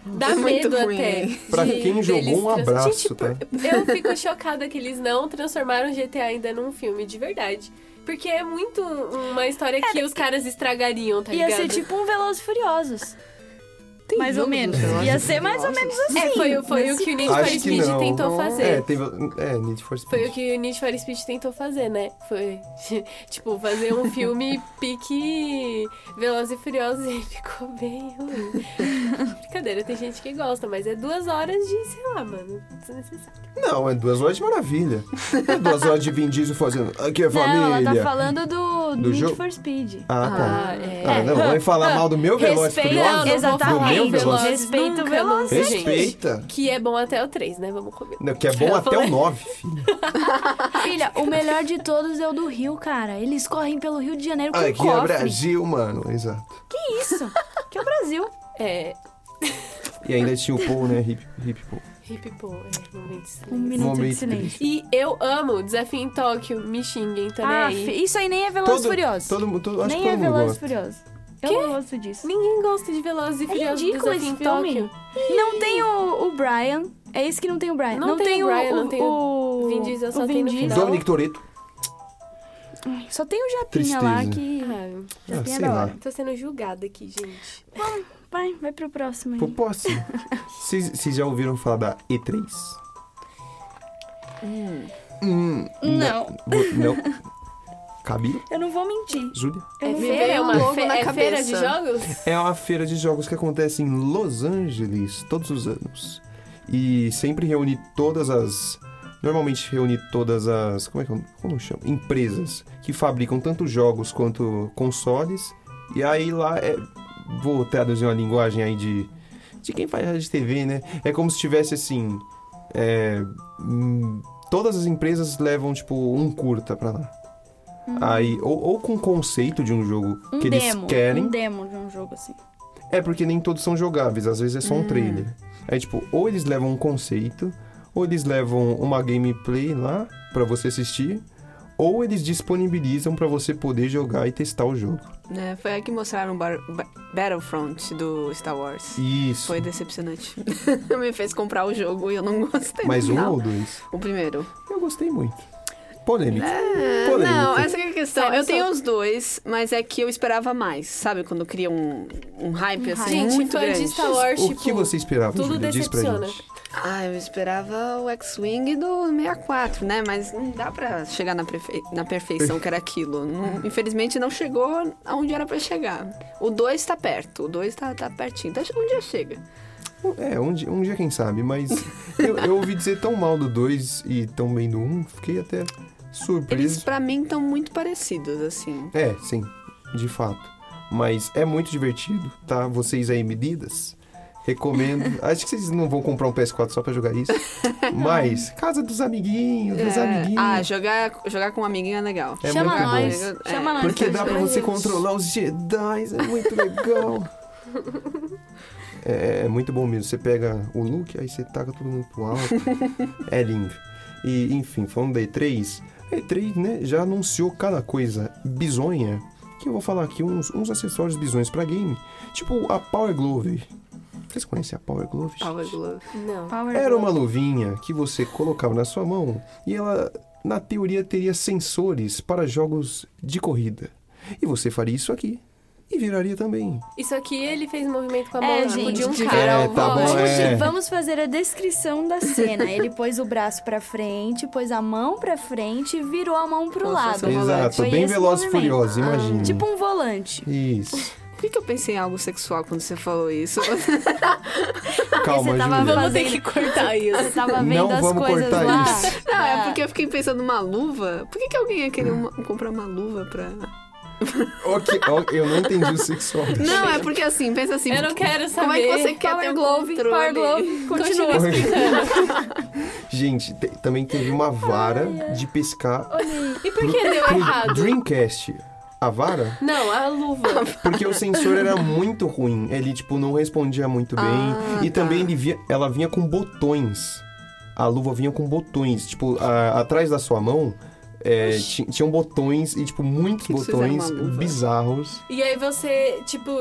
Dá É muito medo ruim, até. Pra de- quem jogou, um abraço, Gente, tá? Eu fico chocada que eles não transformaram GTA ainda num filme, de verdade. Porque é muito uma história que os caras estragariam, tá Ia ligado? ser tipo um Velozes e Furiosos. Tem mais ou jogo menos. Ia e ser mais ou Furiosos? menos assim. É, foi, foi o que o Need for Acho Speed não. tentou É, fazer. teve, é, Need for Speed. Foi o que o Need for Speed tentou fazer, né? Foi, [laughs] tipo, fazer um filme [laughs] pique Velozes e Furiosos e [laughs] ficou bem ruim. Brincadeira, tem gente que gosta, mas é duas horas de, sei lá, mano, desnecessário. Não, é duas horas de maravilha. É duas horas de Vin Diesel fazendo. Aqui é Não, ela família. tá falando do, Do Need jogo? for Speed. Ah, tá. Ah, é. Ah, não, vai falar mal do meu Veloz Respeita, Furioso? não exatamente. Do meu Velozes. Respeita o Velozes. Respeita. Que é bom até o 3, né? Vamos comer. Não, que é bom Eu [laughs] até falei. o 9, filho. [laughs] Filha, o melhor de todos é o do Rio, cara. Eles correm pelo Rio de Janeiro com Aqui é cofre. Brasil, mano. Exato. Que isso? Que é o Brasil. É. E ainda tinha o Paul, né? Hip, hip Paul. Hip Pô, é, momento de silêncio. Um minuto Momento de silêncio. E eu amo Desafio em Tóquio, me xinguem Ah, também. fi- isso aí nem é Velozes Todo- Furiosos. Todo, mundo- todo, acho nem que é todo mundo Velozes gosta. Furiosos. Eu Quê? não gosto disso. Ninguém gosta de Velozes e É Furiosos ridículo Desafio esse filme. Não tem o, o Brian. É esse que não tem o Brian. Não tem o Brian, não tem o Vin Diesel, só o tem no final. Dominic Toretto. Só tem o Japinha lá que... Ah, Ah, Japinha é sei da lá. hora. tô sendo julgada aqui, gente. Vai, vai pro próximo aí. Pô, posso? Vocês já ouviram falar da E3? Hum, Não. Vo- Não. [laughs] Camila? Eu não vou mentir. Júlia? Eu É feira, é uma logo fe- na é feira de jogos? É uma feira de jogos que acontece em Los Angeles todos os anos. E sempre reúne todas as. Normalmente reúne todas as. Como é que eu, como chama? Empresas que fabricam tanto jogos quanto consoles. E aí lá é. Vou traduzir uma linguagem aí de. De quem faz rádio de TV, né? É como se tivesse assim. é, hum, todas as empresas levam, tipo, um curta pra lá. Aí, ou, ou com conceito de um jogo Um que demo. eles querem. Um demo de um jogo assim. É porque nem todos são jogáveis, às vezes é só um trailer. Aí, tipo, ou eles levam um conceito, ou eles levam uma gameplay lá pra você assistir, ou eles disponibilizam pra você poder jogar e testar o jogo. É, foi aí que mostraram o Bar- Ba- Battlefront do Star Wars. Isso. Foi decepcionante. [laughs] Me fez comprar o jogo e eu não gostei. Mais um ou dois? O primeiro. Eu gostei muito. Polêmico. É, não, essa que é a questão. Eu tenho os dois, mas é que eu esperava mais. Sabe quando cria um, um hype assim Gente, muito fã grande? de Star Wars, o tipo, que você esperava, tudo pra decepciona. gente. Ah, eu esperava o X-Wing do 64, né? Mas não dá pra chegar na, prefe- na perfeição que era aquilo. Não- infelizmente não chegou aonde era pra chegar. O 2 tá perto, o 2 tá, tá pertinho. Então um dia chega. É, um dia, um dia quem sabe, mas [laughs] eu, eu ouvi dizer tão mal do 2 e tão bem do 1, um, fiquei até Eles, surpreso. pra mim, estão muito parecidos, assim. É, sim, de fato. Mas é muito divertido, tá? Vocês aí, medidas, recomendo. [laughs] Acho que vocês não vão comprar um PS4 só pra jogar isso. [laughs] Mas, casa dos amiguinhos, dos É, amiguinhos. Ah, jogar, jogar com um amiguinho é legal. É Chama muito nós. bom. Chama É, nós. Porque dá pra você controlar os Jedi, é muito legal. [laughs] É, é muito bom mesmo. Você pega o look, aí você taca todo mundo pro alto. é lindo. E, enfim, falando da E3, a E3, né, já anunciou cada coisa bizonha. Que eu vou falar aqui uns, uns acessórios bizonhos pra game. Tipo a Power Glove. Vocês conhecem a Power Glove? Power Glove. Não. Power Era uma luvinha que você colocava na sua mão e ela, na teoria, teria sensores para jogos de corrida. E você faria isso aqui. E viraria também. Isso aqui ele fez movimento com a mão, É, tipo, gente, de um de cara É, ao tá bom, volante. é. Vamos fazer a descrição da cena. Ele pôs o braço pra frente, pôs a mão pra frente e virou a mão pro se lado. um volante. Exato, Foi bem veloz e furioso, imagina. Tipo um volante. Isso. Por que, que eu pensei em algo sexual quando você falou isso? [laughs] Calma, você tava fazendo- Vamos ter que cortar [laughs] isso. Você tava vendo Não as vamos coisas cortar lá. isso. Não, Ah. é porque eu fiquei pensando numa luva. Por que, que alguém ia querer uma- comprar uma luva pra. Ok, ok, eu não entendi o sexual. Não, é porque assim, pensa assim. Eu não quero saber. Como é que você quer Power ter Glove, controle? Power Glove, continua. Continua [laughs] explicando. Gente, te- também teve uma vara de pescar E por que deu pro errado? Dreamcast. A vara? Não, a luva. Porque o sensor era muito ruim. Ele, tipo, não respondia muito bem. Ah, e tá. também ele via- ela vinha com botões. A luva vinha com botões. Tipo, a- atrás da sua mão é, ti- tinham botões e, tipo, muitos Que botões bizarros. E aí você, tipo,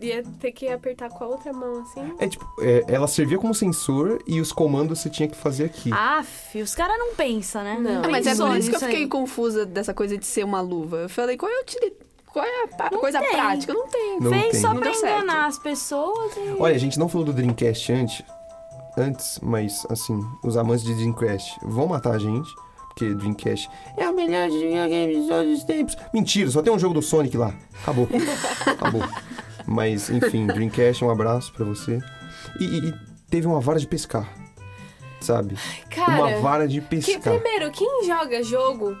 ia ter que apertar com a outra mão, assim. É tipo, é, ela servia como sensor e os comandos você tinha que fazer aqui. Aff, os caras não pensam, né? Não. Ah, mas é por isso que eu fiquei aí. confusa dessa coisa de ser uma luva. Eu falei, qual é a utilidade? qual é a pa- coisa tem. prática? Não tem. Não Fez tem. só Não pra enganar as pessoas e... Olha, a gente não falou do Dreamcast antes, antes, mas assim, os amantes de Dreamcast vão matar a gente, porque Dreamcast é o melhor videogame de todos os tempos. Mentira, só tem um jogo do Sonic lá. Acabou. [laughs] Acabou. Mas, enfim, Dreamcast, um abraço pra você. E, e- e teve uma vara de pescar, sabe? Cara, uma vara de que, pescar. primeiro, quem joga jogo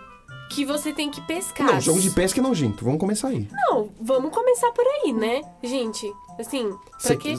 que você tem que pescar? Não, jogo de pesca é nojento. Vamos começar aí. Não, vamos começar por aí, né? Gente, assim, pra Você que...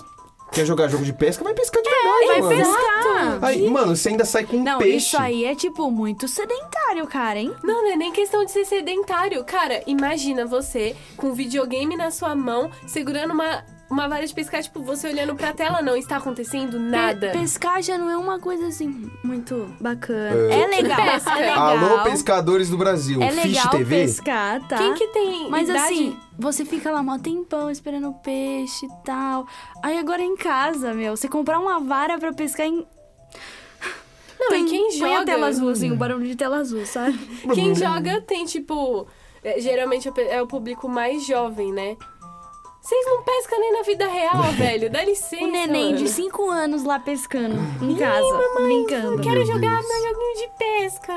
quer jogar jogo de pesca, vai pescar de verdade, Vai mano. pescar! Aí, mano, você ainda sai com um Não, peixe. isso aí é, tipo, muito sedentário, cara, hein? Não, não é nem questão de ser sedentário. Cara, imagina você com um videogame na sua mão, segurando uma, uma vara de pescar, tipo, você olhando pra tela, não está acontecendo nada. Pe- pescar já não é uma coisa, assim, muito bacana. É. É, legal, pesca? é legal. Alô, pescadores do Brasil. É Fish legal TV? pescar, tá? Quem que tem Mas idade... assim, você fica lá mó tempão esperando o peixe e tal. Aí agora em casa, meu, você comprar uma vara pra pescar em. Não, Tem- e quem põe a joga... tela azul, assim, o barulho de tela azul, sabe? Quem joga tem, tipo... é, Geralmente é é o público mais jovem, né? Vocês não pescam nem na vida real, [laughs] velho. Dá licença, O neném mano. de 5 anos lá pescando em casa, brincando. Quero Meu jogar Deus. meu joguinho de pesca.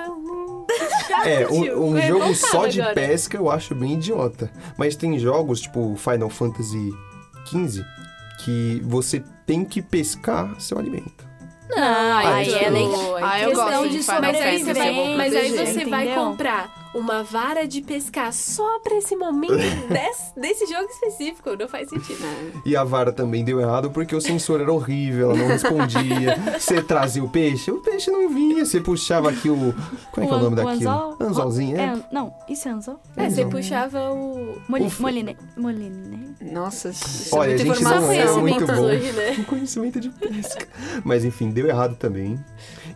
É, [laughs] um, um jogo só de agora. pesca eu acho bem idiota. Mas tem jogos, tipo Final Fantasy XV, que você tem que pescar seu alimento. Não, Ah, aí é eu- legal. Ah, eu questão gosto de de Final Mas aí você eu vai, vou mas aí proteger, você vai entendeu? comprar uma vara de pescar só pra esse momento [laughs] desse, desse jogo específico. Não faz sentido. [laughs] E a vara também deu errado porque o sensor era horrível, ela não respondia. [laughs] Você trazia o peixe, o peixe não vinha. Você puxava aqui o. Como é que é o nome daquilo? anzol? Anzolzinho, é? É, não, isso é anzol? É, você Não. puxava o. Moli, moline, moline. Nossa, isso Olha, é a muita gente Só não é muito conhecimentos bom. hoje, né? Um conhecimento de pesca. Mas enfim, deu errado também.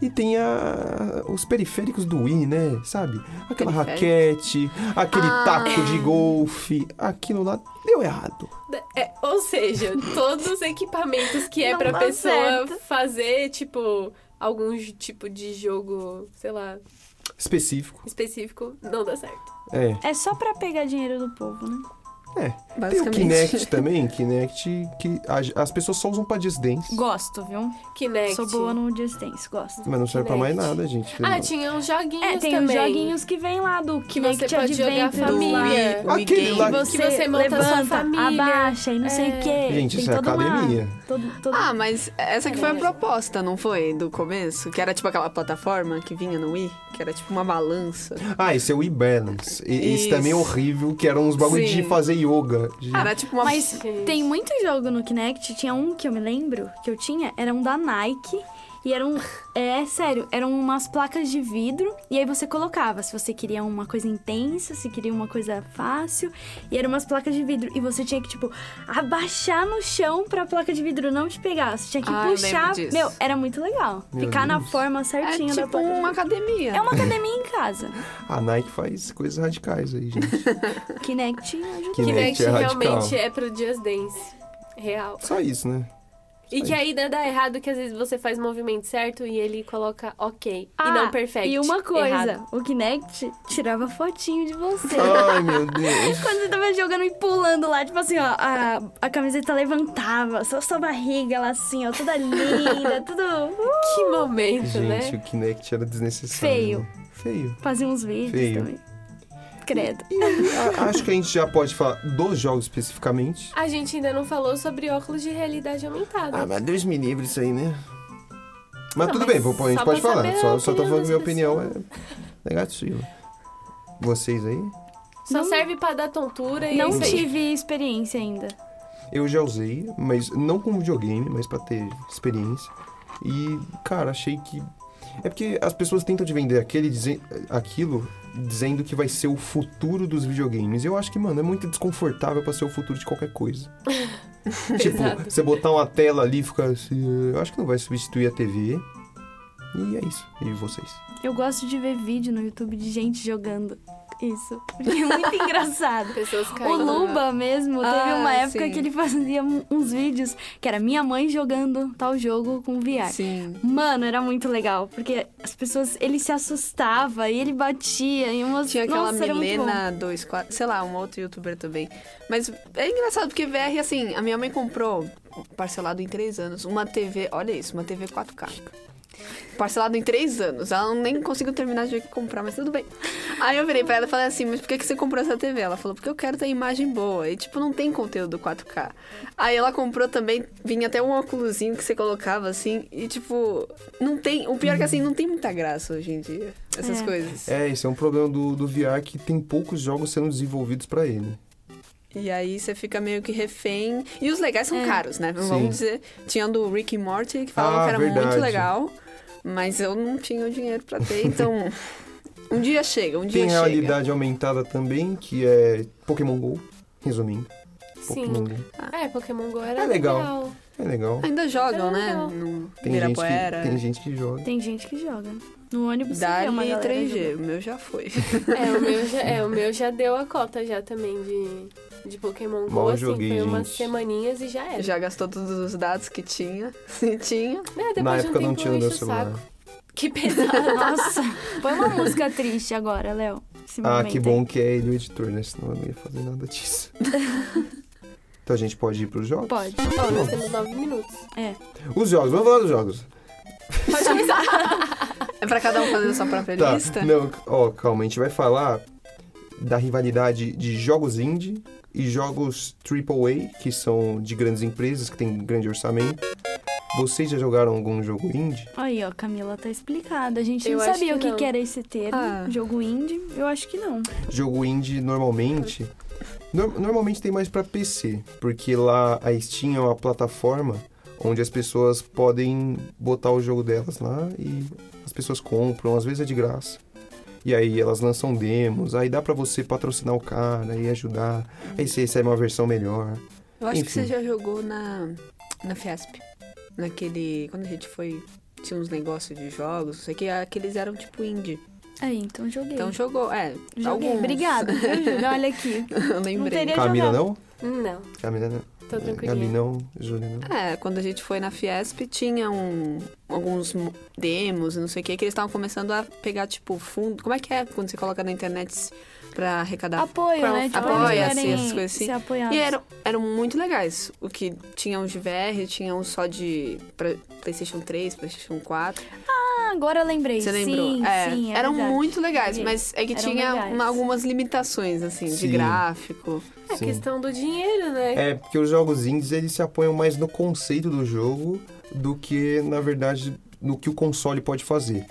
E tem a, os periféricos do Wii, né? Sabe? Aquela raquete, aquele Ah. taco de golfe, aquilo lá deu errado. É, ou seja, todos os equipamentos que é Não pra pessoa certo. fazer, tipo, algum tipo de jogo, sei lá, Específico. específico, não dá certo. É. É só pra pegar dinheiro do povo, né? É. Tem o. Kinect também, Kinect que a- as pessoas só usam pra Just Dance. Gosto, viu? Kinect. Sou boa no Just Dance, gosto. Mas não serve pra mais Kinect. nada, gente. Ah, tinha uns joguinhos É, tem também. os joguinhos que vem lá do Que Kinect você pode jogar Adventures família. lá. Wii Aquele lá- Que você, Que você monta a sua levanta, família. abaixa e não sei o quê. Gente, Tem isso é toda uma- academia. todo- todo- Ah, mas essa que foi a proposta, não foi? Do começo? Que era tipo aquela plataforma que vinha no Wii, que era tipo uma balança. Ah, esse é o e-balance. E- Esse também é horrível, que eram uns bagulho de fazer yoga. de- Era tipo uma. Mas Gente. tem muito jogo no Kinect. Tinha um que eu me lembro que eu tinha, era um da Nike. E era um. É sério, eram umas placas de vidro. E aí você colocava se você queria uma coisa intensa, se queria uma coisa fácil. E eram umas placas de vidro. E você tinha que, tipo, abaixar no chão pra placa de vidro não te pegar. Você tinha que Ah, puxar. disso. Meu, era muito legal. Meu Ficar na Deus. forma É certinha da tipo placa. de uma academia. É uma academia em casa. A Nike faz coisas radicais aí, gente. Kinect ajuda. Kinect Kinect é radical. realmente é pro Just Dance. Real. Só isso, né? E que ainda dá errado que às vezes você faz o movimento certo e ele coloca ok. e não perfect. Ah, E uma coisa, Errado. o Kinect tirava fotinho de você. Ai, meu [laughs] Deus. Quando você tava jogando e pulando lá, tipo assim, ó, a, a camiseta levantava, só sua barriga lá assim, ó, toda linda, [laughs] tudo. uh, Que momento, Gente, né? o Kinect era desnecessário. Feio. né? Feio. fazia uns vídeos Feio. também. Credo. E aí, a- acho que a gente já pode falar dos jogos especificamente. A gente ainda não falou sobre óculos de realidade aumentada. Ah, mas Deus me livre isso aí, né? Mas Não, tudo mas bem, vou- a gente pode falar. Só, só tô falando que minha opinião é negativa. Vocês aí? Só Não- serve pra dar tontura e Não tive experiência ainda. Eu já usei, mas não como videogame, mas pra ter experiência. E, cara, achei que. É porque as pessoas tentam te vender aquele, dize- aquilo dizendo que vai ser o futuro dos videogames. E eu acho que, mano, é muito desconfortável pra ser o futuro de qualquer coisa. [laughs] tipo, Exato. você botar uma tela ali e ficar assim. Eu acho que não vai substituir a TV. E é isso. E vocês? Eu gosto de ver vídeo no YouTube de gente jogando. Isso. Porque [laughs] é muito engraçado. Pessoas O. Luba mesmo, teve Ah, uma época sim. que ele fazia uns vídeos que era minha mãe jogando tal jogo com VR. Sim. Mano, era muito legal, porque as pessoas, ele se assustava e ele batia e umas Tinha aquela Nossa. Milena 24, sei lá, um outro youtuber também. Mas é engraçado porque VR, assim, a minha mãe comprou, parcelado em três anos, uma TV, olha isso, uma TV 4K. Parcelado em três anos. Ela nem conseguiu terminar de comprar, mas tudo bem. Aí eu virei pra ela e falei assim, mas por que, que você comprou essa TV? Ela falou, porque eu quero ter imagem boa. E, tipo, não tem conteúdo 4K. Aí ela comprou também, vinha até um óculosinho que você colocava, assim, e, tipo, não tem... O pior é que, assim, não tem muita graça hoje em dia, essas É. coisas. É, esse é um problema do, do VR que tem poucos jogos sendo desenvolvidos pra ele. E aí você fica meio que refém. E os legais são É. caros, né? Sim. Vamos dizer. Tinha do Rick e Morty, que falavam Ah, que era verdade. muito legal. Mas eu não tinha o dinheiro pra ter, então. [laughs] um dia chega, um dia Tem chega. realidade aumentada também, que é Pokémon GO, resumindo. Sim. Pokémon Go. É, Pokémon GO era É legal. legal. É legal. Ainda jogam, né? legal. No Tem gente, que, tem gente que joga. Tem gente que joga. No ônibus você vê uma Dali galera 3G, jogando. o meu já foi. É, o meu [laughs] já, é, o meu já deu a cota já também de, de Pokémon GO, Mal assim, joguei, foi umas gente. semaninhas e já era. Já gastou todos os dados que tinha. [laughs] Se tinha. É, depois Na de um época não tinha eu meu o celular. saco. Que pesado. [laughs] Nossa, põe uma música triste agora, Léo. Ah, que bom que é ele o editor, né? Senão eu não ia fazer nada disso. [laughs] então a gente pode ir pros jogos? Pode. Ó, nós temos nove minutos. É. Os jogos, vamos falar dos jogos. Pode começar. É pra cada um fazer a sua própria Tá, lista? não, ó, calma, a gente vai falar da rivalidade de jogos indie e jogos AAA, que são de grandes empresas, que tem grande orçamento. Vocês já jogaram algum jogo indie? Aí, ó, Camila tá explicada. A gente Eu não sabia que o que, não. que era esse termo. Ah. Jogo indie, eu acho que não. Jogo indie normalmente. nor- normalmente tem mais pra PC, porque lá a Steam é uma plataforma onde as pessoas podem botar o jogo delas lá e as pessoas compram, às vezes é de graça. E aí elas lançam demos, aí dá pra você patrocinar o cara e ajudar. Aí você recebe uma versão melhor. Eu acho que Enfim. você já jogou na, na Fiesp. Naquele. Quando a gente foi. Tinha uns negócios de jogos, não sei o que, aqueles eram tipo indie. Aí, então joguei. Então jogou, é. joguei. alguns. Obrigada? Olha aqui. [laughs] Eu lembrei. teria- Camila jogado. não? Não, Camila não. Tô Gabi tranquilinha. não, Júlia não. É, quando a gente foi na Fiesp, tinha um, alguns mo- demos e não sei o que, que eles estavam começando a pegar, tipo, fundo. Como é que é quando você coloca na internet pra arrecadar? Apoio, né? Tipo, Apoia-se, eles querem essas coisas assim. E eram, eram muito legais. O que tinha uns de VR, tinha uns só de pra- PlayStation 3, PlayStation 4. Ah, agora eu lembrei. Você lembrou? Sim, é, sim, é eram verdade. muito legais, mas é que Eram tinha uma- algumas limitações, assim, de Sim. gráfico. É Sim. questão do dinheiro, né? É, porque os jogos indies eles se apoiam mais no conceito do jogo do que, na verdade, no que o console pode fazer.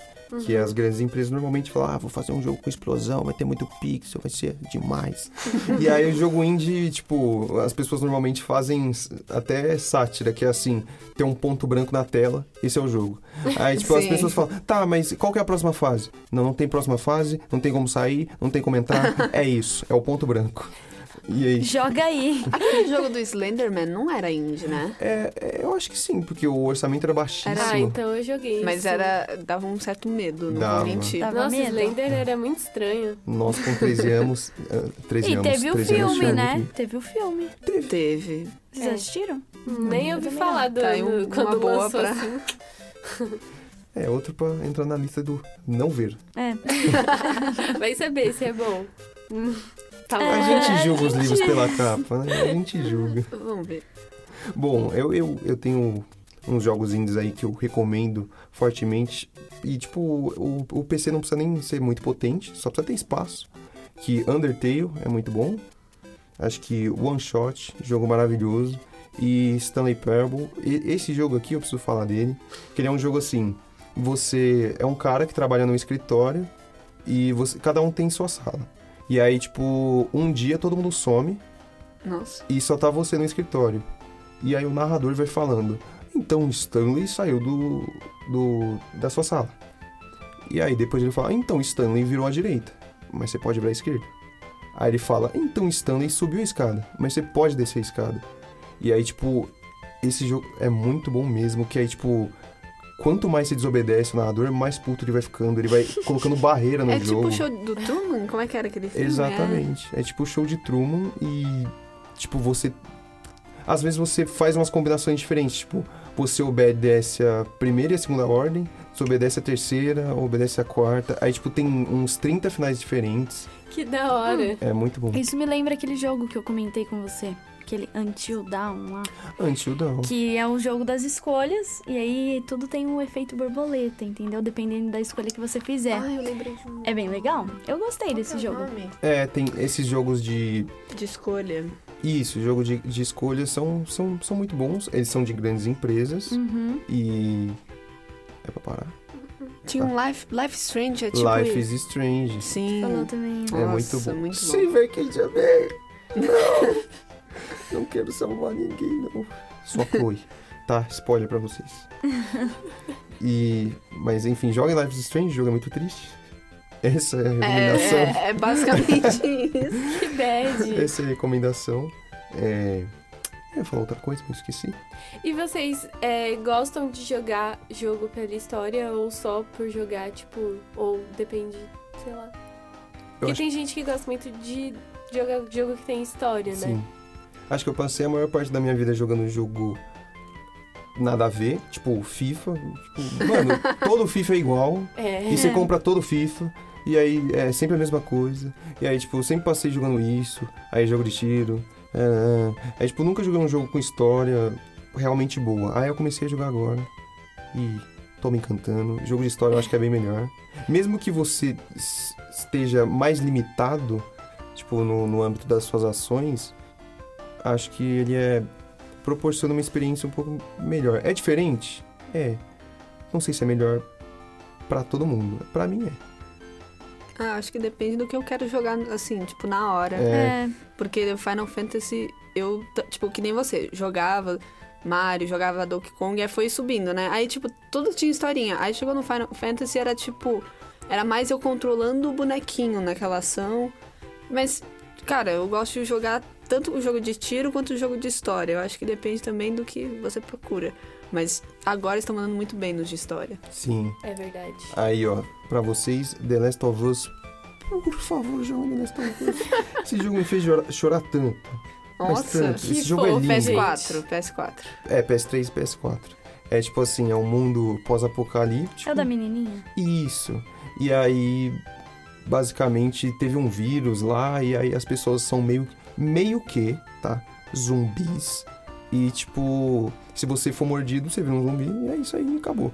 Que as grandes empresas normalmente falam, ah, vou fazer um jogo com explosão, vai ter muito pixel, vai ser demais. e aí o jogo indie, tipo, as pessoas normalmente fazem até sátira, que é assim, tem um ponto branco na tela, esse é o jogo. Aí, tipo, as pessoas falam, tá, mas qual que é a próxima fase? Não, não tem próxima fase, não tem como sair, não tem como entrar, [laughs] é isso, é o ponto branco. E aí, Joga aí. [laughs] Aquele jogo do Slenderman não era indie, né? É, é, eu acho que sim, porque o orçamento era baixíssimo. Ah, então eu joguei. Mas sim. era. dava um certo medo, não Dava. vou mentir. Dava Nossa, medo. Slender era muito estranho. Nós com 13 anos. [laughs] ah, 13 E anos. teve o 13 anos, filme, tinha né? Teve o filme. Teve. Vocês É. assistiram? Nem ouvi falar do, Tá um- do- quando uma boa lançou pra- assim. É, outro pra entrar na lista do não ver. É. [laughs] Vai saber se é bom. Tá É. A gente julga os livros pela [laughs] capa, né? A gente julga. Vamos ver. Bom, eu, eu, eu tenho uns jogos indies aí que eu recomendo fortemente. E, tipo, o, o PC não precisa nem ser muito potente, só precisa ter espaço. Que Undertale é muito bom. Acho que One Shot, jogo maravilhoso. E Stanley Parable. E, esse jogo aqui eu preciso falar dele. Que ele é um jogo assim. Você é um cara que trabalha no escritório e você, cada um tem sua sala. E aí, tipo, um dia todo mundo some Nossa. e só tá você no escritório. E aí o narrador vai falando: Então Stanley saiu do, do da sua sala. E aí depois ele fala: Então Stanley virou à direita, mas você pode ir pra esquerda. Aí ele fala: Então Stanley subiu a escada, mas você pode descer a escada. E aí, tipo, esse jogo é muito bom mesmo, que aí, tipo, quanto mais você desobedece o narrador, mais puto ele vai ficando. Ele vai [laughs] colocando barreira no É jogo. tipo o show do Truman? Como é que era aquele filme? Exatamente. É tipo o show de Truman e, tipo, você. Às vezes você faz umas combinações diferentes. Tipo, você obedece a primeira e a segunda ordem, você obedece a terceira, obedece a quarta. Aí, tipo, tem uns 30 finais diferentes. Que da hora. É muito bom. Isso me lembra aquele jogo que eu comentei com você. Aquele Until Dawn lá. Until Dawn. Que é o jogo das escolhas. E aí tudo tem um efeito borboleta, entendeu? Dependendo da escolha que você fizer. Ah, eu lembrei de um É bem legal. Eu gostei desse jogo. nome. É, tem esses jogos de. De escolha. Isso, jogo de, de escolha são, são, são muito bons. Eles são de grandes empresas Uhum. e. É pra parar? Tinha um Life, Life is Strange, é tipo Life isso. is Strange. Sim. Falou também. É muito Nossa, bom. muito bom. Silver Cage Bem. Não! Não quero salvar ninguém, não. Só Chloe. Tá, spoiler pra vocês. E. Mas enfim, joga em Life is Strange, o jogo é muito triste. Essa é a recomendação. É, é, é basicamente isso. Que bad. Essa é a recomendação. É. Eu ia falar outra coisa, mas esqueci. E vocês é, gostam de jogar jogo pela história ou só por jogar, tipo, ou depende, sei lá. Porque acho- tem gente que gosta muito de jogar jogo que tem história, né? Sim. Acho que eu passei a maior parte da minha vida jogando jogo nada a ver, tipo FIFA. Tipo, [laughs] mano, todo FIFA é igual. É. E você compra todo FIFA. E aí é sempre a mesma coisa. E aí, tipo, eu sempre passei jogando isso. Aí jogo de tiro. É, é. Aí, tipo, nunca joguei um jogo com história realmente boa. Aí eu comecei a jogar agora. E tô me encantando. Jogo de história eu acho que é bem melhor. Mesmo que você esteja mais limitado, tipo, no, no âmbito das suas ações, acho que ele é. proporciona uma experiência um pouco melhor. É diferente? É. Não sei se é melhor pra todo mundo. Pra mim é. Ah, acho que depende do que eu quero jogar, assim, tipo, na hora. É. É. Porque Final Fantasy, eu, tipo, que nem você, jogava Mario, jogava Donkey Kong, e aí foi subindo, né? Aí, tipo, tudo tinha historinha. Aí chegou no Final Fantasy, era tipo, era mais eu controlando o bonequinho naquela ação. Mas, cara, eu gosto de jogar tanto o jogo de tiro quanto o jogo de história. Eu acho que depende também do que você procura. Mas agora estão mandando muito bem nos de história. Sim. É verdade. Aí, ó, pra vocês, The Last of Us. Por favor, jogue The Last of Us. [laughs] Esse jogo me fez chorar, chorar tanto. Nossa, tanto. que Esse jogo é lindo. gente. PS4, PS4. É, PS3 e PS4. É tipo assim, é um mundo pós-apocalíptico. É o da menininha? Isso. E aí, basicamente, teve um vírus lá e aí as pessoas são meio, meio que, tá? Zumbis. E tipo, se você for mordido, você vira um zumbi e é isso aí, acabou.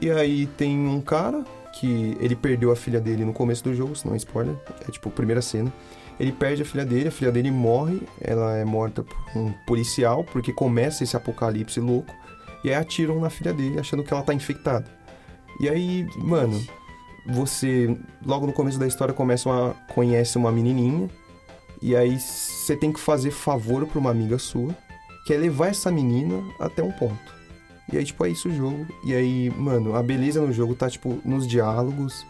E aí tem um cara que ele perdeu a filha dele no começo do jogo, se não é spoiler, é tipo primeira cena. Ele perde a filha dele, a filha dele morre, ela é morta por um policial, porque começa esse apocalipse louco, e aí atiram na filha dele, achando que ela tá infectada. E aí, mano, você logo no começo da história começa uma conhece uma menininha e aí você tem que fazer favor pra uma amiga sua, que é levar essa menina até um ponto. E aí tipo é isso o jogo. E aí, mano, a beleza no jogo tá tipo nos diálogos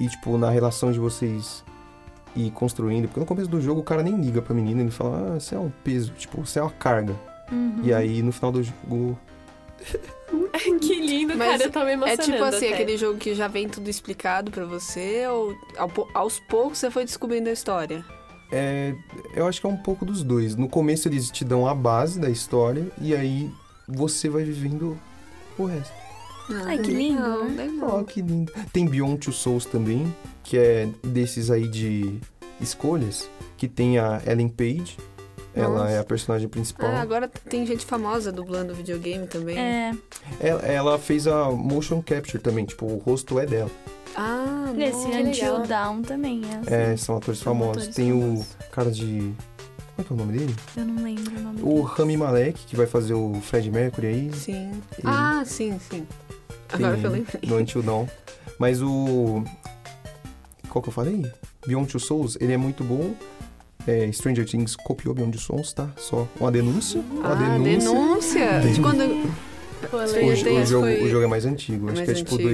e tipo na relação de vocês ir construindo, porque no começo do jogo o cara nem liga pra menina, ele fala: "Ah, você é um peso, tipo, você é uma carga". Uhum. E aí no final do jogo [laughs] que lindo, Mas cara. Eu tô me É emocionando. tipo assim, até. aquele jogo que já vem tudo explicado pra você, ou aos poucos você foi descobrindo a história? É, eu acho que é um pouco dos dois. No começo eles te dão a base da história e aí você vai vivendo o resto. Ai, que lindo, né? Ó, legal. que lindo. Tem Beyond Two Souls também, que é desses aí de escolhas, que tem a Ellen Page. Ela Nossa. é a personagem principal. Ah, agora tem gente famosa dublando videogame também. É, Ela, ela fez a motion capture também, tipo, o rosto é dela. Ah, nesse Until. Dawn também é assim. É, são atores São famosos. atores tem famosos. o cara de. Como é que é o nome dele? Eu não lembro o nome O dele. Rami Malek, que vai fazer o Fred Mercury aí. Sim. Ele- Ah, sim, sim. Agora que eu lembrei. No Until Dawn. Mas o. Qual que eu falei? Beyond Two Souls, ele é muito bom. É, Stranger Things copiou Beyond Two Souls, tá? Só uma denúncia. Uma Ah, denúncia. denúncia. De quando... O, o jogo, foi- o jogo é mais antigo, acho mais que é tipo antigo.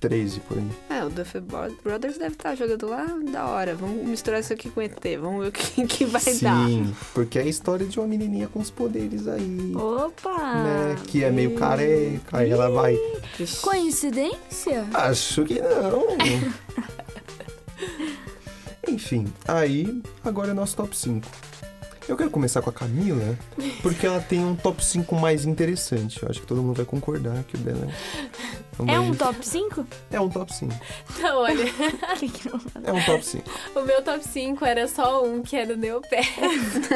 2013 por aí. É, o Duff Brothers deve estar jogando lá, da hora. Vamos misturar isso aqui com ET, vamos ver o que, que vai dar. Sim, porque é a história de uma menininha com os poderes aí. Opa! Né? Que é meio careca, aí ela vai. Coincidência? Acho que não. [laughs] Enfim, aí agora é nosso top 5. Eu quero começar com a Camila, porque ela tem um top 5 mais interessante. Eu acho que todo mundo vai concordar que o dela é, É um top 5? [laughs] É um top 5. Não, olha, É um top 5. o meu top 5 era só um, que era o Neopé.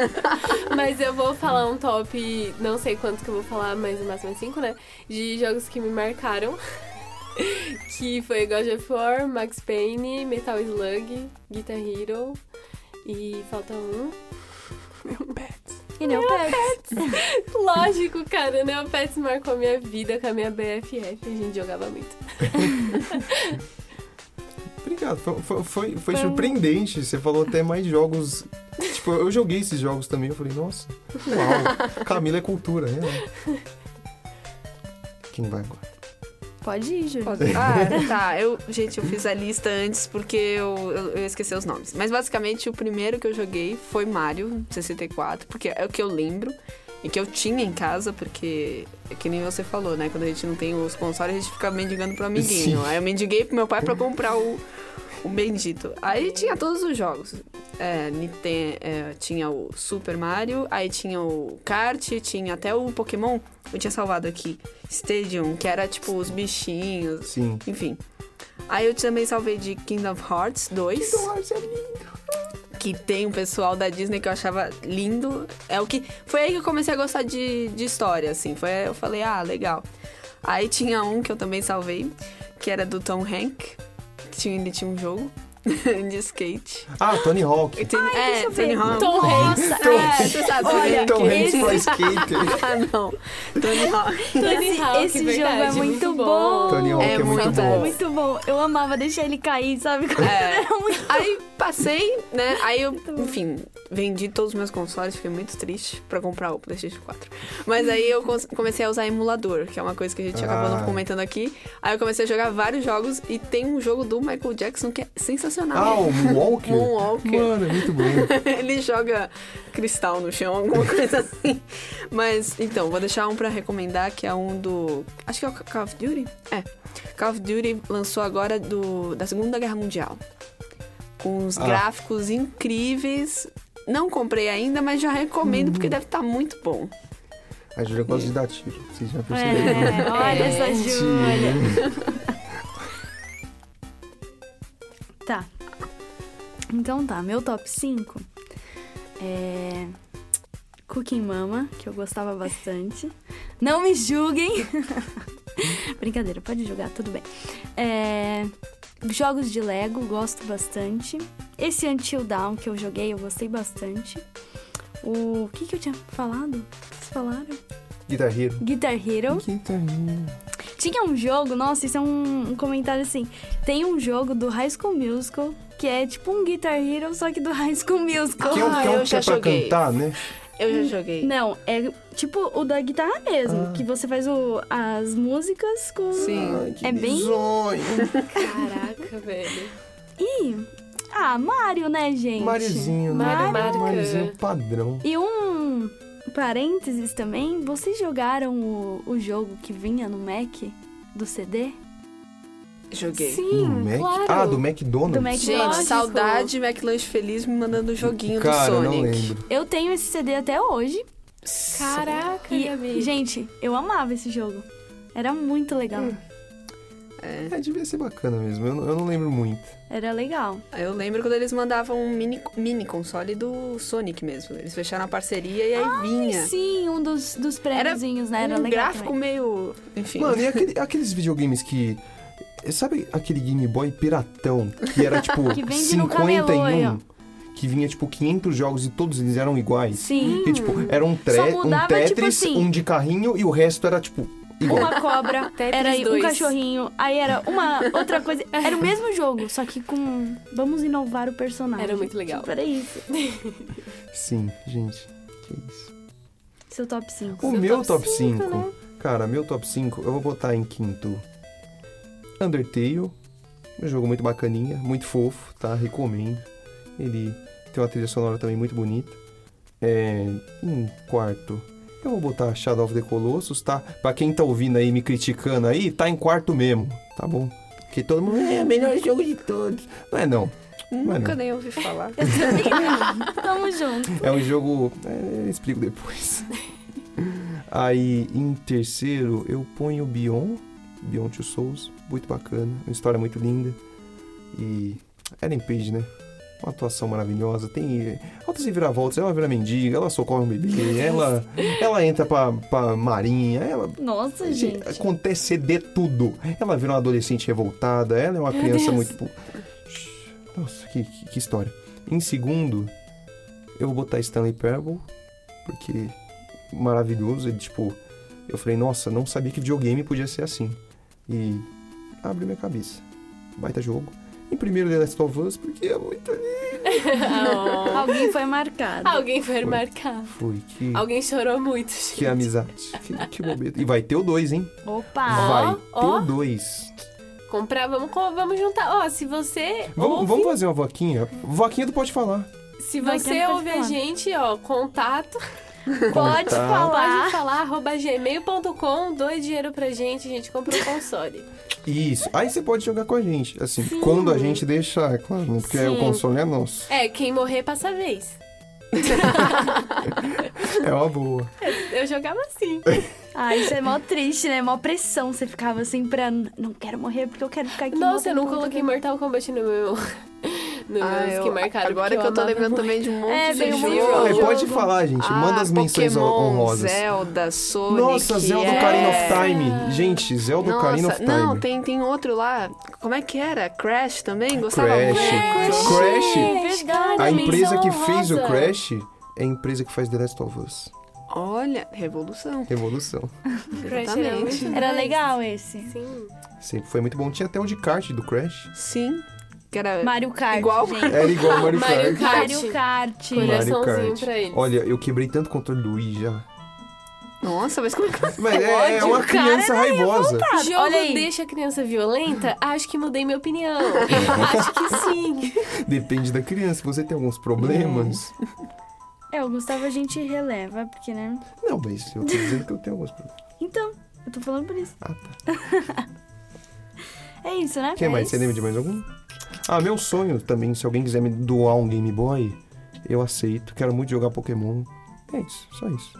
[laughs] mas eu vou falar um top, não sei quanto que eu vou falar, mas o máximo é 5, né? De jogos que me marcaram. [laughs] que foi God of War, Max Payne, Metal Slug, Guitar Hero e falta um. E Neopets. [laughs] Lógico, cara, Neopets marcou minha vida com a minha BFF. A gente jogava muito. Obrigado. Foi, foi, foi, foi surpreendente. Você falou até mais jogos. Tipo, eu joguei esses jogos também. Eu falei, nossa, uau. Camila é cultura, né? Quem vai agora? Pode ir, Júlio. Ah, [laughs] tá. Eu, gente, eu fiz a lista antes porque eu, eu, eu esqueci os nomes. Mas basicamente o primeiro que eu joguei foi Mario 64, porque é o que eu lembro e que eu tinha em casa, porque é que nem você falou, né? Quando a gente não tem os consoles, a gente fica mendigando pro amiguinho. Sim. Aí eu mendiguei pro meu pai pra comprar o, o bendito. Aí tinha todos os jogos. É, Niten- é, tinha o Super Mario, aí tinha o Kart, tinha até o Pokémon. Eu tinha salvado aqui. Stadium, que era tipo os bichinhos. Sim. Enfim. Aí eu também salvei de Kingdom Hearts 2, que tem um pessoal da Disney que eu achava lindo. É o que foi aí que eu comecei a gostar de, de história, assim. Foi eu falei, ah, legal. Aí tinha um que eu também salvei, que era do Tom Hank, tinha, ele tinha um jogo [laughs] de skate. Ah, Tony Hawk. Tem- deixa é. Tony Hawk. Tom Hanks. Nossa, É, é. você sabe, Olha, Tom Hanks esse- pro skater. [laughs] Ah, não. Tony Hawk. [laughs] Tony Esse, Hawk, esse verdade, jogo é muito, muito bom. bom. Tony Hawk É é, muito muito bom. Muito bom. Eu amava deixar ele cair, sabe? Quando É. era muito Aí passei, né? Aí eu, enfim, vendi todos os meus consoles, fiquei muito triste pra comprar o PlayStation 4. Mas aí eu comecei a usar emulador, que é uma coisa que a gente acabou Ah. não comentando aqui. Aí eu comecei a jogar vários jogos e tem um jogo do Michael Jackson que é Ah, sensacional. o Moonwalker? Moonwalker. Mano, é muito bom. [laughs] Ele joga cristal no chão, alguma coisa assim. Mas, então, vou deixar um pra recomendar, que é um do... Acho que é o Call of Duty? É. Call of Duty lançou agora do, da Segunda Guerra Mundial. Com uns Ah. gráficos incríveis. Não comprei ainda, mas já recomendo, porque deve estar muito bom. A Júlia gosta de dar tiro. Vocês já perceberam? É, olha essa É, Júlia. [laughs] Tá. Então tá, meu top 5 é. Cooking Mama, que eu gostava bastante. Não me julguem! [laughs] Brincadeira, pode jogar, tudo bem. É, Jogos de Lego, gosto bastante. Esse Until Down que eu joguei, eu gostei bastante. O que, que eu tinha falado? Vocês falaram? Guitar Hero. Guitar Hero. Guitar Hero. Tinha um jogo, nossa, isso é um, um comentário assim. Tem um jogo do High School Musical que é tipo um Guitar Hero, só que do High School Musical. Que é um, Ah, que é, um eu que já é pra joguei. cantar, né? Eu já joguei. Não, é tipo o da guitarra mesmo, Ah. que você faz o, as músicas com. Sim. Ai, que É bem-. Caraca, velho. Ih, ah, Mario, né, gente? Mariozinho, né? Mario. Mariozinho padrão. E um parênteses também, vocês jogaram o, o jogo que vinha no Mac do CD? Joguei. Sim, Do Mac? claro. Ah, do McDonald's? Do Mac- Gente, Lógico. saudade McLanche Feliz me mandando joguinho Cara, do eu Sonic. não lembro. Eu tenho esse CD até hoje. Caraca, E, Gabi. gente, eu amava esse jogo. Era muito legal. É. É, devia ser bacana mesmo. Eu não, eu não lembro muito. Era legal. Eu lembro quando eles mandavam um mini, mini console do Sonic mesmo. Eles fecharam a parceria e aí vinha. Sim, um dos, dos prêmiozinhos, né? Era um legal. gráfico também. meio. Enfim. Mano, e [laughs] aquele- aqueles videogames que. Sabe aquele Game Boy piratão? Que era tipo [laughs] Que vende no 51? camelô que vinha tipo 500 jogos e todos eles eram iguais. Sim. E tipo, era um, tre Só um mudava, Tetris, tipo assim, um de carrinho e o resto era tipo. Uma cobra, Tetris era um 2. cachorrinho, aí era uma outra coisa. Era o mesmo jogo, só que com. Vamos inovar o personagem. Era muito legal. Tipo, era isso. Sim, gente. Que isso. Seu top 5. O Seu meu top top cinco, 5, né? cara, meu top 5, eu vou botar em quinto Undertale, Um jogo muito bacaninha, muito fofo, tá? Recomendo. Ele tem uma trilha sonora também muito bonita. É, em quarto, eu vou botar Shadow of the Colossus, tá? Pra quem tá ouvindo aí, me criticando aí, tá em quarto mesmo, tá bom? Porque todo mundo é o melhor jogo de todos. Não é não. Não é Nunca não. nem ouvi falar. Tamo junto. É um jogo. É, eu explico depois. [laughs] Aí, em terceiro, eu ponho Beyond. Beyond Two Souls. Muito bacana. Uma história muito linda. E. Ellen Page, né? Uma atuação maravilhosa. Tem altas reviravoltas. Ela vira mendiga, ela socorre um bebê, ela, ela entra pra, pra marinha, ela. Nossa, gente. Acontece de tudo. Ela vira uma adolescente revoltada, ela é uma Meu criança Deus. muito. Nossa, que, que, que história. Em segundo, eu vou botar Stanley Parable, porque maravilhoso. Ele, tipo, eu falei, nossa, não sabia que videogame podia ser assim. E abriu minha cabeça. Baita jogo. Em primeiro, The Last of Us, porque é muito Oh. [laughs] Alguém foi marcado. Alguém foi marcar. Foi, que, Alguém chorou muito, gente. que amizade. [laughs] Que, que bobeira. E vai ter o 2, hein? Opa! vai ter ó. o 2. Comprar, vamos, vamos juntar. Ó, se você Vamos, ouve, vamos fazer uma voquinha? Voquinha do Pode Falar. se você ouve a gente, ó, contato, [laughs] Pode falar. pode falar, arroba gmail.com, doe dinheiro pra gente, a gente compra um console. Isso. Aí você pode jogar com a gente. Assim, quando a gente deixar, é claro, né? Porque o Sim. console é nosso. É, quem morrer passa a vez. [laughs] É uma boa. Eu jogava assim. Ah, isso é mó triste, né? Mó pressão. Você ficava assim pra. Não quero morrer porque eu quero ficar aqui. Nossa, eu não coloquei. Mortal Kombat no meu. Ah, eu- que marcaram. agora que eu tô amava lembrando muito. também de um monte É, de jogo. Jogo. pode falar, gente. Manda Ah, as menções Pokémon, honrosas. Zelda, Sonic. Nossa, Zelda é... Ocarina of Time. Gente, Zelda Nossa, Ocarina of Time. não, tem, tem outro lá. Como é que era? Crash também? Gostava Crash. muito. Crash. É verdade, A empresa que fez o. Crash é a empresa que faz The Last of Us. Olha, revolução. Revolução. Crash era Exatamente. Era legal esse. Sim. Sempre foi muito bom. Tinha até o de kart do Crash. Sim. Que era... Mario Kart. Igual- gente. Era igual Mario Mario Kart. Kart. Mario Kart. Mario Coraçãozinho Kart. pra eles. Olha, eu quebrei tanto controle do Wii já. Nossa, mas como é que... [laughs] Mas é, é uma o cara criança raivosa. Jogo Olha aí. deixa a criança violenta? Acho que mudei minha opinião. [laughs] Acho que sim. Depende da criança. Se você tem alguns problemas. É, o Gustavo a gente releva, porque, né? Não, mas eu tô dizendo que eu tenho alguns problemas. Então, eu tô falando por isso. Ah, tá. [laughs] É isso, né? Quem é mais? Você lembra de mais algum? Ah, meu sonho também, se alguém quiser me doar um Game Boy, eu aceito. Quero muito jogar Pokémon. É isso, só isso.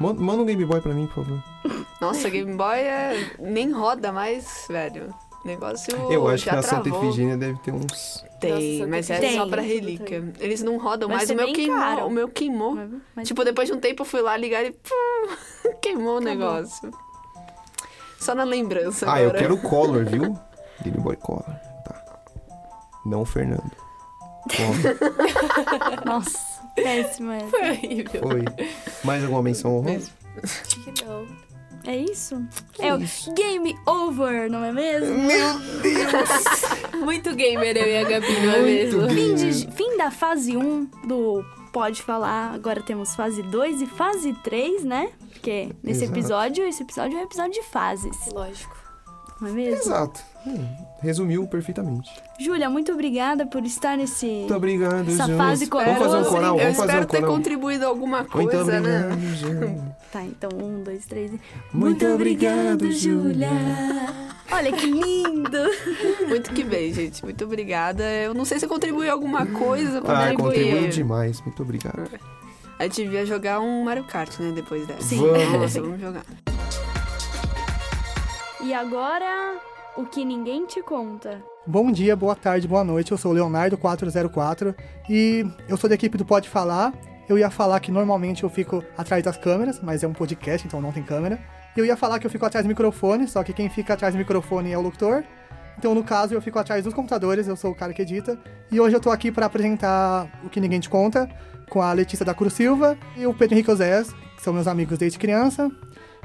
Man- Manda um Game Boy pra mim, por favor. [laughs] Nossa, Game Boy é... nem roda mais, velho. O negócio eu acho já que na Santa travou. Efigênia deve ter uns. Tem, Nossa, mas Santa é só Efigênia. pra Tem. relíquia. Eles não rodam Vai mais. ser O meu queimou. caro. O meu queimou. Mas- mas- Tipo, depois de um tempo eu fui lá ligar e pum, [laughs] queimou o negócio. Só na lembrança Ah, eu agora. quero o Color, viu? Game Boy Color. Não o Fernando. [laughs] Nossa, péssima essa. Foi horrível. Foi. Mais alguma menção honrosa? Acho que não. É isso? é o Game Over, não é mesmo? Meu [laughs] Muito gamer eu e a Gabi, não é Muito mesmo? Fim, de- fim da fase 1 do Pode Falar. Agora temos fase 2 e fase 3, né? Porque nesse Exato. episódio, esse episódio é um episódio de fases, Lógico. Não é mesmo? Exato. Hum, resumiu perfeitamente. Júlia, muito obrigada por estar nesse. Muito obrigado, Essa Júlia. fase Vamos fazer um coral? Eu Vamos fazer espero um ter coral. contribuído alguma Muito coisa, né? obrigado, Júlia. [laughs] Tá, então um, dois, três. e- Muito obrigado, Júlia. Olha que lindo! Muito que bem, gente. Muito obrigada. Eu não sei se eu contribuí alguma coisa. Ah, contribuí. contribuiu demais. Muito obrigado. A gente devia jogar um Mario Kart, né? Depois dessa. Sim. Vamos. Nossa, vamos jogar. E agora, o que ninguém te conta. Bom dia, boa tarde, boa noite. Eu sou o Leonardo404 e eu sou da equipe do Pode Falar. Eu ia falar que normalmente eu fico atrás das câmeras, mas é um podcast, então não tem câmera. Eu ia falar que eu fico atrás do microfone, só que quem fica atrás do microfone é o locutor. Então, no caso, eu fico atrás dos computadores, eu sou o cara que edita. E hoje eu tô aqui para apresentar o que ninguém te conta, com a Letícia da Cruz Silva e o Pedro Henrique Osés, que são meus amigos desde criança.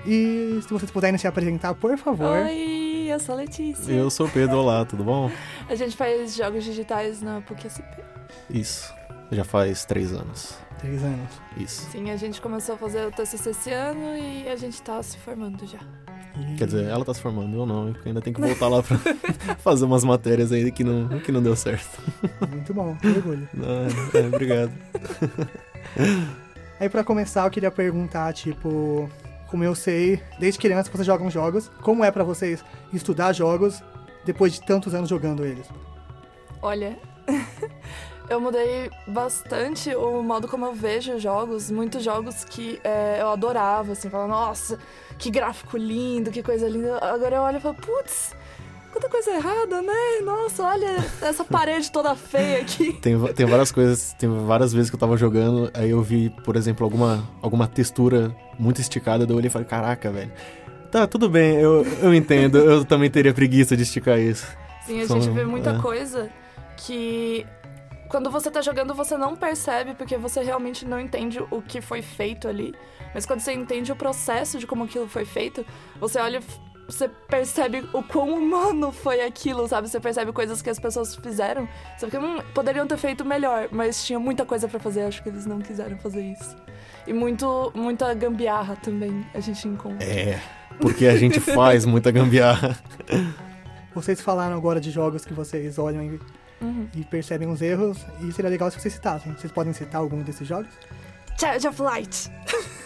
E se vocês puderem se apresentar, por favor. Oi, eu sou a Letícia. Eu sou o Pedro, olá, tudo bom? A gente faz jogos digitais na PUC-SP. Isso. Já faz três anos. Três anos. Isso. Sim, a gente começou a fazer o TCC esse ano e a gente tá se formando já. Quer dizer, ela tá se formando, eu não, porque ainda tem que voltar lá pra [laughs] fazer umas matérias aí que não, que não deu certo. Muito bom, que orgulho. [laughs] Ah, é, obrigado. Aí pra começar, eu queria perguntar, tipo, como eu sei, desde criança vocês jogam jogos, como é pra vocês estudar jogos depois de tantos anos jogando eles? Olha, [laughs] eu mudei bastante o modo como eu vejo jogos. Muitos jogos que é, eu adorava, assim, falava, nossa, que gráfico lindo, que coisa linda. Agora eu olho e falo, putz, quanta coisa errada, né? Nossa, olha essa parede toda feia aqui. [laughs] Tem, tem várias coisas, tem várias vezes que eu tava jogando, aí eu vi, por exemplo, alguma, alguma textura muito esticada, eu olhei e falei, caraca, velho. Tá, tudo bem, eu, eu entendo, eu também teria preguiça de esticar isso. Sim, a São- gente vê muita é. coisa que quando você tá jogando você não percebe porque você realmente não entende o que foi feito ali. Mas quando você entende o processo de como aquilo foi feito, você olha, você percebe o quão humano foi aquilo, sabe? Você percebe coisas que as pessoas fizeram. Você fica, hum, poderiam ter feito melhor, mas tinha muita coisa pra fazer, acho que eles não quiseram fazer isso. E muito, muita gambiarra também a gente encontra. É, porque a gente [laughs] faz muita gambiarra. Vocês falaram agora de jogos que vocês olham e, Uhum. e percebem os erros, e seria legal se vocês citassem. Vocês podem citar algum desses jogos? Child of Light. [laughs]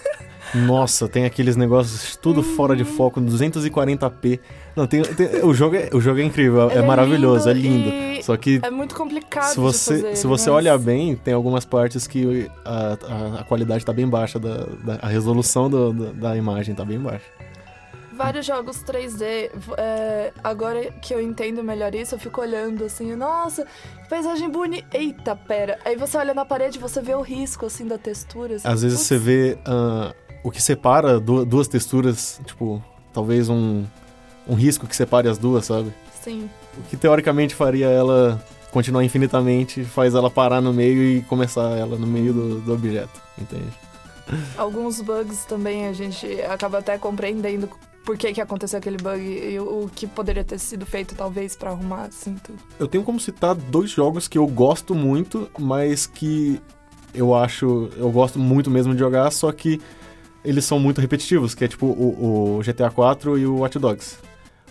Nossa, tem aqueles negócios tudo fora de foco, 240p. Não, tem, tem- o, jogo é, o jogo é incrível, é, Ele é maravilhoso, lindo é lindo. Só que É muito complicado se você, fazer. se você mas- olhar bem, tem algumas partes que a, a, a qualidade tá bem baixa, da, da- a resolução do- do- da imagem tá bem baixa. Vários jogos 3D, v- é, agora que eu entendo melhor isso, eu fico olhando assim, nossa, que paisagem bonita. Eita, pera. Aí você olha na parede e você vê o risco, assim, da textura. assim, Às vezes putz, você vê ah, o que separa du- duas texturas, tipo, talvez um, um risco que separe as duas, sabe? Sim. O que teoricamente faria ela continuar infinitamente, faz ela parar no meio e começar ela no meio do, do objeto, entende? Alguns bugs também a gente acaba até compreendendo por que, que aconteceu aquele bug e o, que poderia ter sido feito, talvez, pra arrumar, assim, tudo. Eu tenho como citar dois jogos que eu gosto muito, mas que eu acho. Eu gosto muito mesmo de jogar, só que eles são muito repetitivos, que é tipo o, o GTA 4 e o Watch Dogs.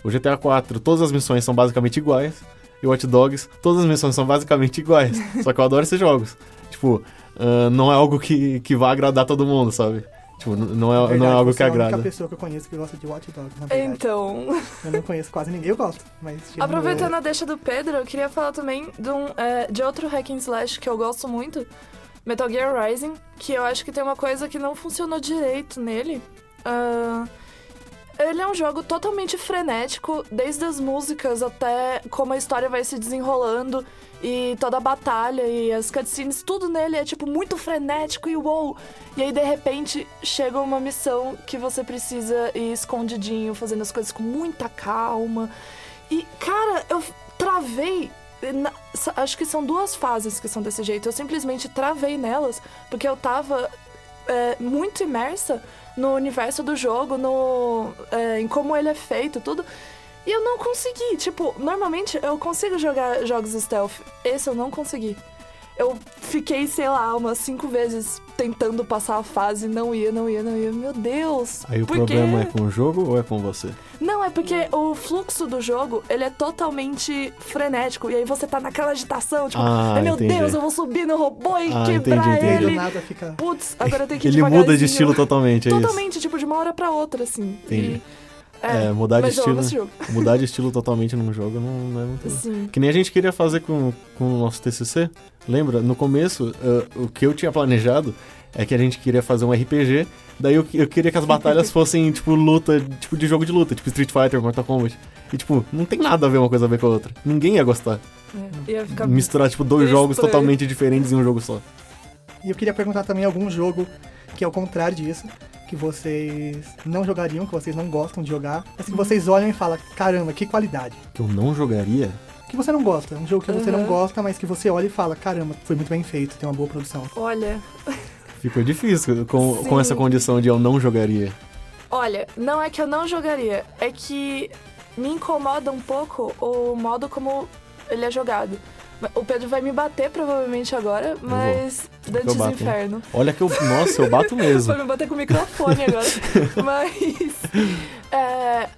O GTA 4, todas as missões são basicamente iguais, e o Watch Dogs, todas as missões são basicamente iguais. [laughs] só que eu adoro esses jogos. Tipo, ah, não é algo que, que vai agradar todo mundo, sabe? Tipo, n- não é, não é Verdade, algo você que é a única agrada. pessoa que eu conheço que gosta de Watch Dogs, na verdade. Então, Eu não conheço quase ninguém, eu gosto, mas... [laughs] tirando Aproveitando eu- a deixa do Pedro, eu queria falar também de, um, é, de outro hack and slash que eu gosto muito, Metal Gear Rising, que eu acho que tem uma coisa que não funcionou direito nele. Ah, ele é um jogo totalmente frenético, desde as músicas até como a história vai se desenrolando e toda a batalha e as cutscenes, tudo nele é tipo muito frenético e uou! E aí de repente chega uma missão que você precisa ir escondidinho, fazendo as coisas com muita calma. E cara, eu travei. Acho que são duas fases que são desse jeito. Eu simplesmente travei nelas porque eu tava é, muito imersa no universo do jogo, no, é, em como ele é feito, tudo. E eu não consegui. Tipo, normalmente eu consigo jogar jogos stealth. Esse eu não consegui. Eu fiquei, sei lá, umas cinco vezes tentando passar a fase, não ia, não ia, não ia. Meu Deus! Aí o problema é com o jogo ou é com você? Não, é porque o fluxo do jogo, ele é totalmente frenético. E aí você tá naquela agitação, tipo, Ah, ai meu entendi. Deus, eu vou subir no robô e Ah, quebrar entendi, E aí do ele. nada fica... Putz, agora eu tenho que ir Ele muda de estilo totalmente, é isso? Totalmente, tipo, de uma hora pra outra, assim. Entendi. E- É, mudar de mas eu amo estilo. esse jogo. [laughs] Mudar de estilo totalmente num jogo não, não é muito. Sim. Que nem a gente queria fazer com, com o nosso TCC. Lembra? No começo, eh, o que eu tinha planejado é que a gente queria fazer um RPG. Daí eu, eu queria que as batalhas [laughs] fossem, tipo, luta, tipo, de jogo de luta, tipo Street Fighter, Mortal Kombat. E, tipo, não tem nada a ver uma coisa a ver com a outra. Ninguém ia gostar. É, ia ficar Misturar, tipo, dois jogos estranho. totalmente diferentes em um jogo só. E eu queria perguntar também algum jogo que é o contrário disso, que vocês não jogariam, que vocês não gostam de jogar, mas que vocês olham e falam, caramba, que qualidade. Que eu não jogaria. Que você não gosta, um jogo que você não Uhum. gosta, mas que você olha e fala, caramba, foi muito bem feito, tem uma boa produção. Olha, Ficou difícil com, com essa condição de eu não jogaria. olha, não é que eu não jogaria, é que me incomoda um pouco o modo como ele é jogado. O Pedro vai me bater provavelmente agora, mas Dantes hein? Inferno. Olha que eu. Nossa, eu bato [laughs] mesmo. Vai me bater com o microfone agora. [laughs] Mas. é,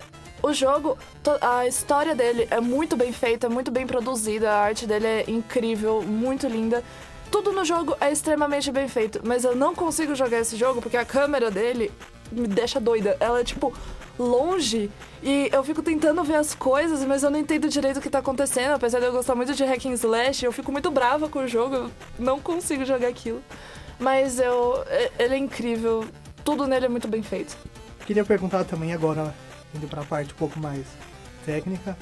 o jogo, a história dele é muito bem feita, muito bem produzida, a arte dele é incrível, muito linda. Tudo no jogo é extremamente bem feito, mas eu não consigo jogar esse jogo porque a câmera dele me deixa doida. Ela é tipo longe e eu fico tentando ver as coisas, mas eu não entendo direito o que tá acontecendo. Apesar de eu gostar muito de hack and slash, eu fico muito brava com o jogo, eu não consigo jogar aquilo. Mas eu, ele é incrível, tudo nele é muito bem feito. Queria perguntar também agora, indo pra parte um pouco mais técnica.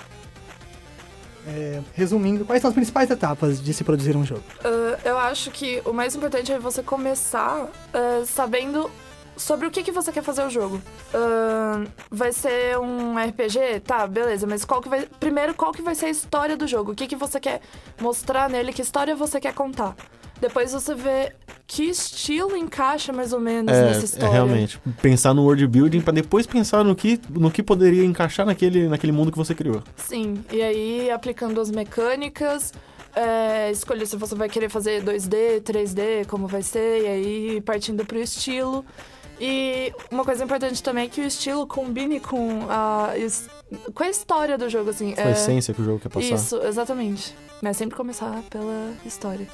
É, resumindo, quais são as principais etapas de se produzir um jogo? Ah, eu acho que o mais importante é você começar ah, sabendo sobre o que, que você quer fazer o jogo. Ah, vai ser um RPG? Tá, beleza, mas qual que vai. Primeiro, qual que vai ser a história do jogo? O que, que você quer mostrar nele? Que história você quer contar? Depois você vê que estilo encaixa mais ou menos nessa É, é história. realmente. Pensar no world building pra depois pensar no que, no que poderia encaixar naquele, naquele mundo que você criou. Sim, e aí aplicando as mecânicas, é, escolher se você vai querer fazer 2D, 3D, como vai ser, e aí partindo pro estilo. E uma coisa importante também é que o estilo combine com a, com a história do jogo, assim. Com a é, essência que o jogo quer passar. Isso, exatamente. Mas sempre começar pela história.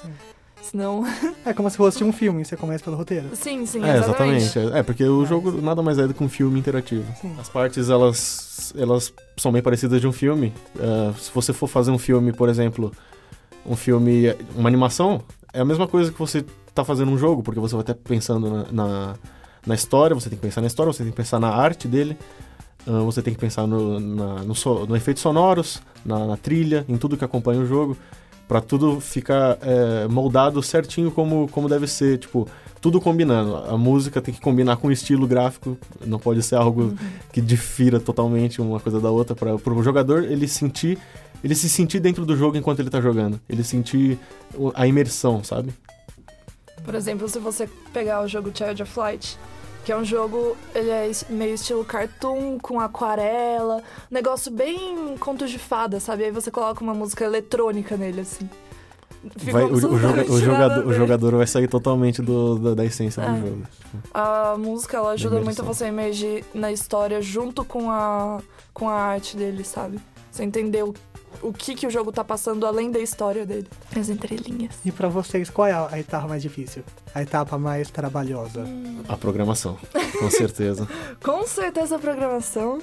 Senão. É como se fosse um filme, você começa pelo roteiro. Sim, sim, É, exatamente. exatamente. É, porque o Mas- jogo nada mais é do que um filme interativo. Sim. As partes, elas, elas são bem parecidas de um filme. Ah, se você for fazer um filme, por exemplo, um filme, uma animação, é a mesma coisa que você tá fazendo um jogo, porque você vai estar pensando na, na, na história, você tem que pensar na história, você tem que pensar na arte dele, ah, você tem que pensar no, na, no, so, no efeitos sonoros, na, na trilha, em tudo que acompanha o jogo, pra tudo ficar é, moldado certinho como, como deve ser, tipo, tudo combinando. A música tem que combinar com o estilo gráfico, não pode ser algo que difira totalmente uma coisa da outra para o jogador ele sentir, ele se sentir dentro do jogo enquanto ele tá jogando, ele sentir a imersão, sabe? Por exemplo, se você pegar o jogo Child of Light, que é um jogo, ele é meio estilo cartoon, com aquarela, negócio bem conto de fada, sabe? Aí você coloca uma música eletrônica nele, assim. Vai- o, o joga- a jogador, o jogador vai sair totalmente do, da, da essência É. do jogo. A música, ela ajuda muito imersão. você a emergir na história junto com a, com a arte dele, sabe? Você entender o, o que, que o jogo tá passando além da história dele. As entrelinhas. E pra vocês, qual é a etapa mais difícil? A etapa mais trabalhosa? A programação, com certeza. [laughs] Com certeza a programação.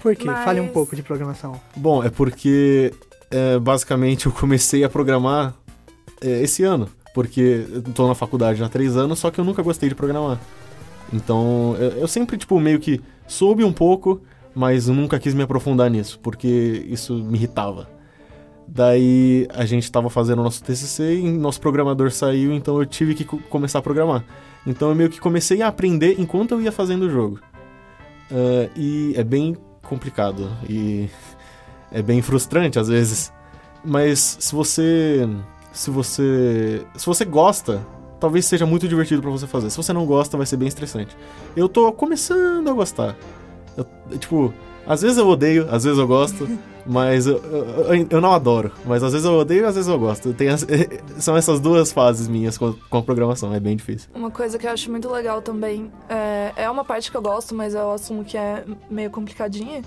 Por quê? Fale um Mas- pouco de programação. Bom, é porque é, basicamente eu comecei a programar é, esse ano. Porque eu tô na faculdade há três anos, só que eu nunca gostei de programar. Então, eu, eu sempre, tipo, meio que soube um pouco, mas eu nunca quis me aprofundar nisso, porque isso me irritava. Daí a gente tava fazendo o nosso TCC e nosso programador saiu, então eu tive que co- começar a programar. Então eu meio que comecei a aprender enquanto eu ia fazendo o jogo. Ah, e é bem complicado e [laughs] é bem frustrante às vezes. Mas se você se você se você gosta, talvez seja muito divertido pra você fazer. Se você não gosta, vai ser bem estressante. Eu tô começando a gostar. Eu- tipo, às vezes eu odeio, às vezes eu gosto, [laughs] mas eu, eu, eu- não adoro. Mas às vezes eu odeio, às vezes eu gosto. Tem as- [laughs] são essas duas fases minhas com, com a programação, é bem difícil. Uma coisa que eu acho muito legal também, é, é uma parte que eu gosto, mas eu assumo que é meio complicadinha,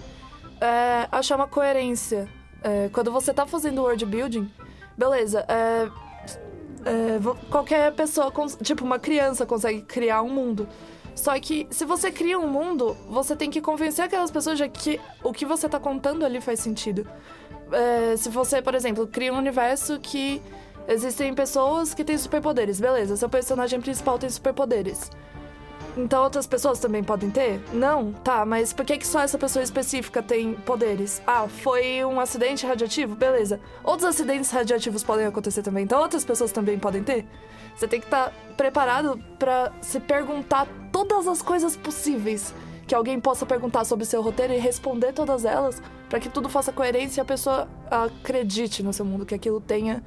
é achar uma coerência. É, quando você tá fazendo world building, beleza, é, é, qualquer pessoa, tipo uma criança, consegue criar um mundo. Só que se você cria um mundo, você tem que convencer aquelas pessoas de que o que você tá contando ali faz sentido. É, se você, por exemplo, cria um universo que existem pessoas que têm superpoderes, beleza, seu personagem principal tem superpoderes. Então outras pessoas também podem ter? Não? Tá, mas por que, que só essa pessoa específica tem poderes? Ah, foi um acidente radioativo? Beleza. Outros acidentes radioativos podem acontecer também, então outras pessoas também podem ter? Você tem que estar preparado pra se perguntar todas as coisas possíveis que alguém possa perguntar sobre seu roteiro e responder todas elas pra que tudo faça coerência e a pessoa acredite no seu mundo, que aquilo tenha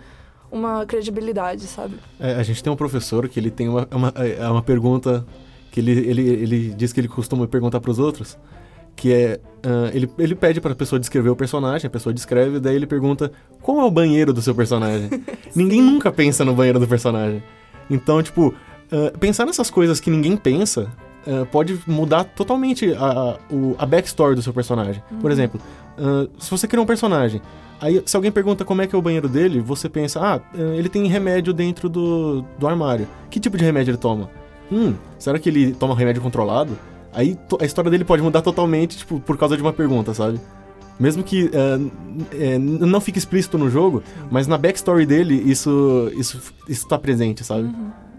uma credibilidade, sabe? É, a gente tem um professor que ele tem uma, uma, é uma pergunta que ele, ele, ele diz que ele costuma perguntar para os outros, que é, ah, ele, ele pede para a pessoa descrever o personagem, a pessoa descreve, daí ele pergunta qual é o banheiro do seu personagem. [laughs] ninguém nunca pensa no banheiro do personagem. Então, tipo, ah, pensar nessas coisas que ninguém pensa ah, pode mudar totalmente a, a, o- a backstory do seu personagem. Por exemplo, se você cria um personagem, aí se alguém pergunta como é que é o banheiro dele, você pensa, ah, ah, ele tem remédio dentro do, do armário. Que tipo de remédio ele toma? Hum, será que ele toma remédio controlado? Aí a história dele pode mudar totalmente, tipo, por causa de uma pergunta, sabe? Mesmo que é, não fique explícito no jogo, mas na backstory dele isso, isso, isso tá presente, sabe?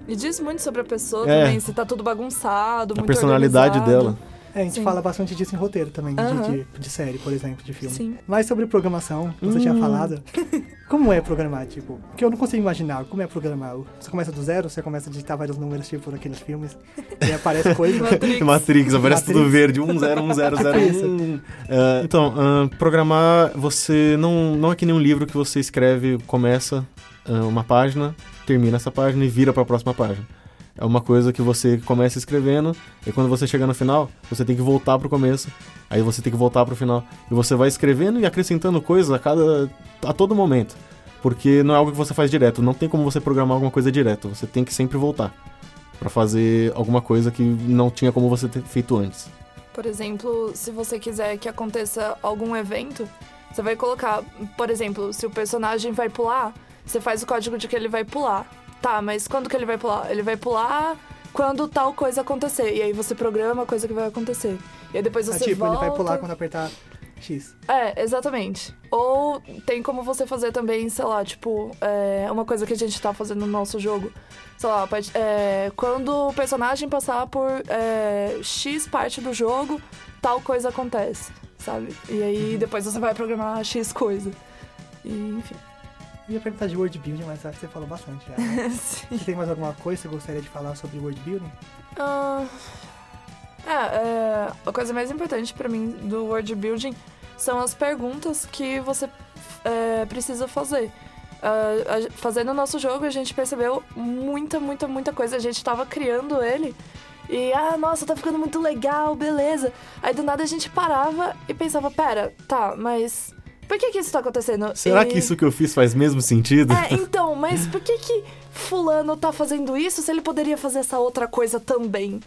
E diz muito sobre a pessoa É. também, se tá tudo bagunçado, A muito personalidade organizado. dela. É, a gente Sim. fala bastante disso em roteiro também, de- de, de série, por exemplo, de filme. Sim. Mas sobre programação, que você tinha Hum. falado, [laughs] como é programar, tipo? Porque eu não consigo imaginar como é programar. Você começa do zero, você começa a digitar vários números, tipo, naqueles filmes, [laughs] e aparece coisa. Matrix, aparece tudo Matrix. verde, 101001. É, então, ah, programar, você não, não é que nem um livro que você escreve, começa ah, uma página, termina essa página e vira para a próxima página. É uma coisa que você começa escrevendo e quando você chegar no final, você tem que voltar pro começo, aí você tem que voltar pro final e você vai escrevendo e acrescentando coisas a cada a todo momento. Porque não é algo que você faz direto, não tem como você programar alguma coisa direto, você tem que sempre voltar para fazer alguma coisa que não tinha como você ter feito antes. Por exemplo, se você quiser que aconteça algum evento, você vai colocar, por exemplo, se o personagem vai pular, você faz o código de que ele vai pular. Tá, mas quando que ele vai pular? Ele vai pular quando tal coisa acontecer. E aí você programa a coisa que vai acontecer. E aí depois Ah, você tipo, volta... ele vai pular quando apertar X. É, exatamente. Ou tem como você fazer também, sei lá, tipo, é, uma coisa que a gente tá fazendo no nosso jogo. Sei lá, é, quando o personagem passar por é, X parte do jogo, tal coisa acontece, sabe? E aí depois você vai programar X coisa. E, enfim. Eu ia perguntar de world building, mas acho que você falou bastante já. né? [laughs] Sim. Você tem mais alguma coisa que você gostaria de falar sobre world building? Ah, é, é, a coisa mais importante pra mim do world building são as perguntas que você é, precisa fazer. A- fazendo o nosso jogo, a gente percebeu muita, muita, muita coisa. A gente tava criando ele e, ah, nossa, tá ficando muito legal, beleza. Aí do nada a gente parava e pensava, pera, tá, mas por que que isso tá acontecendo? Será E- que isso que eu fiz faz mesmo sentido? é, então, mas por que que fulano tá fazendo isso se ele poderia fazer essa outra coisa também?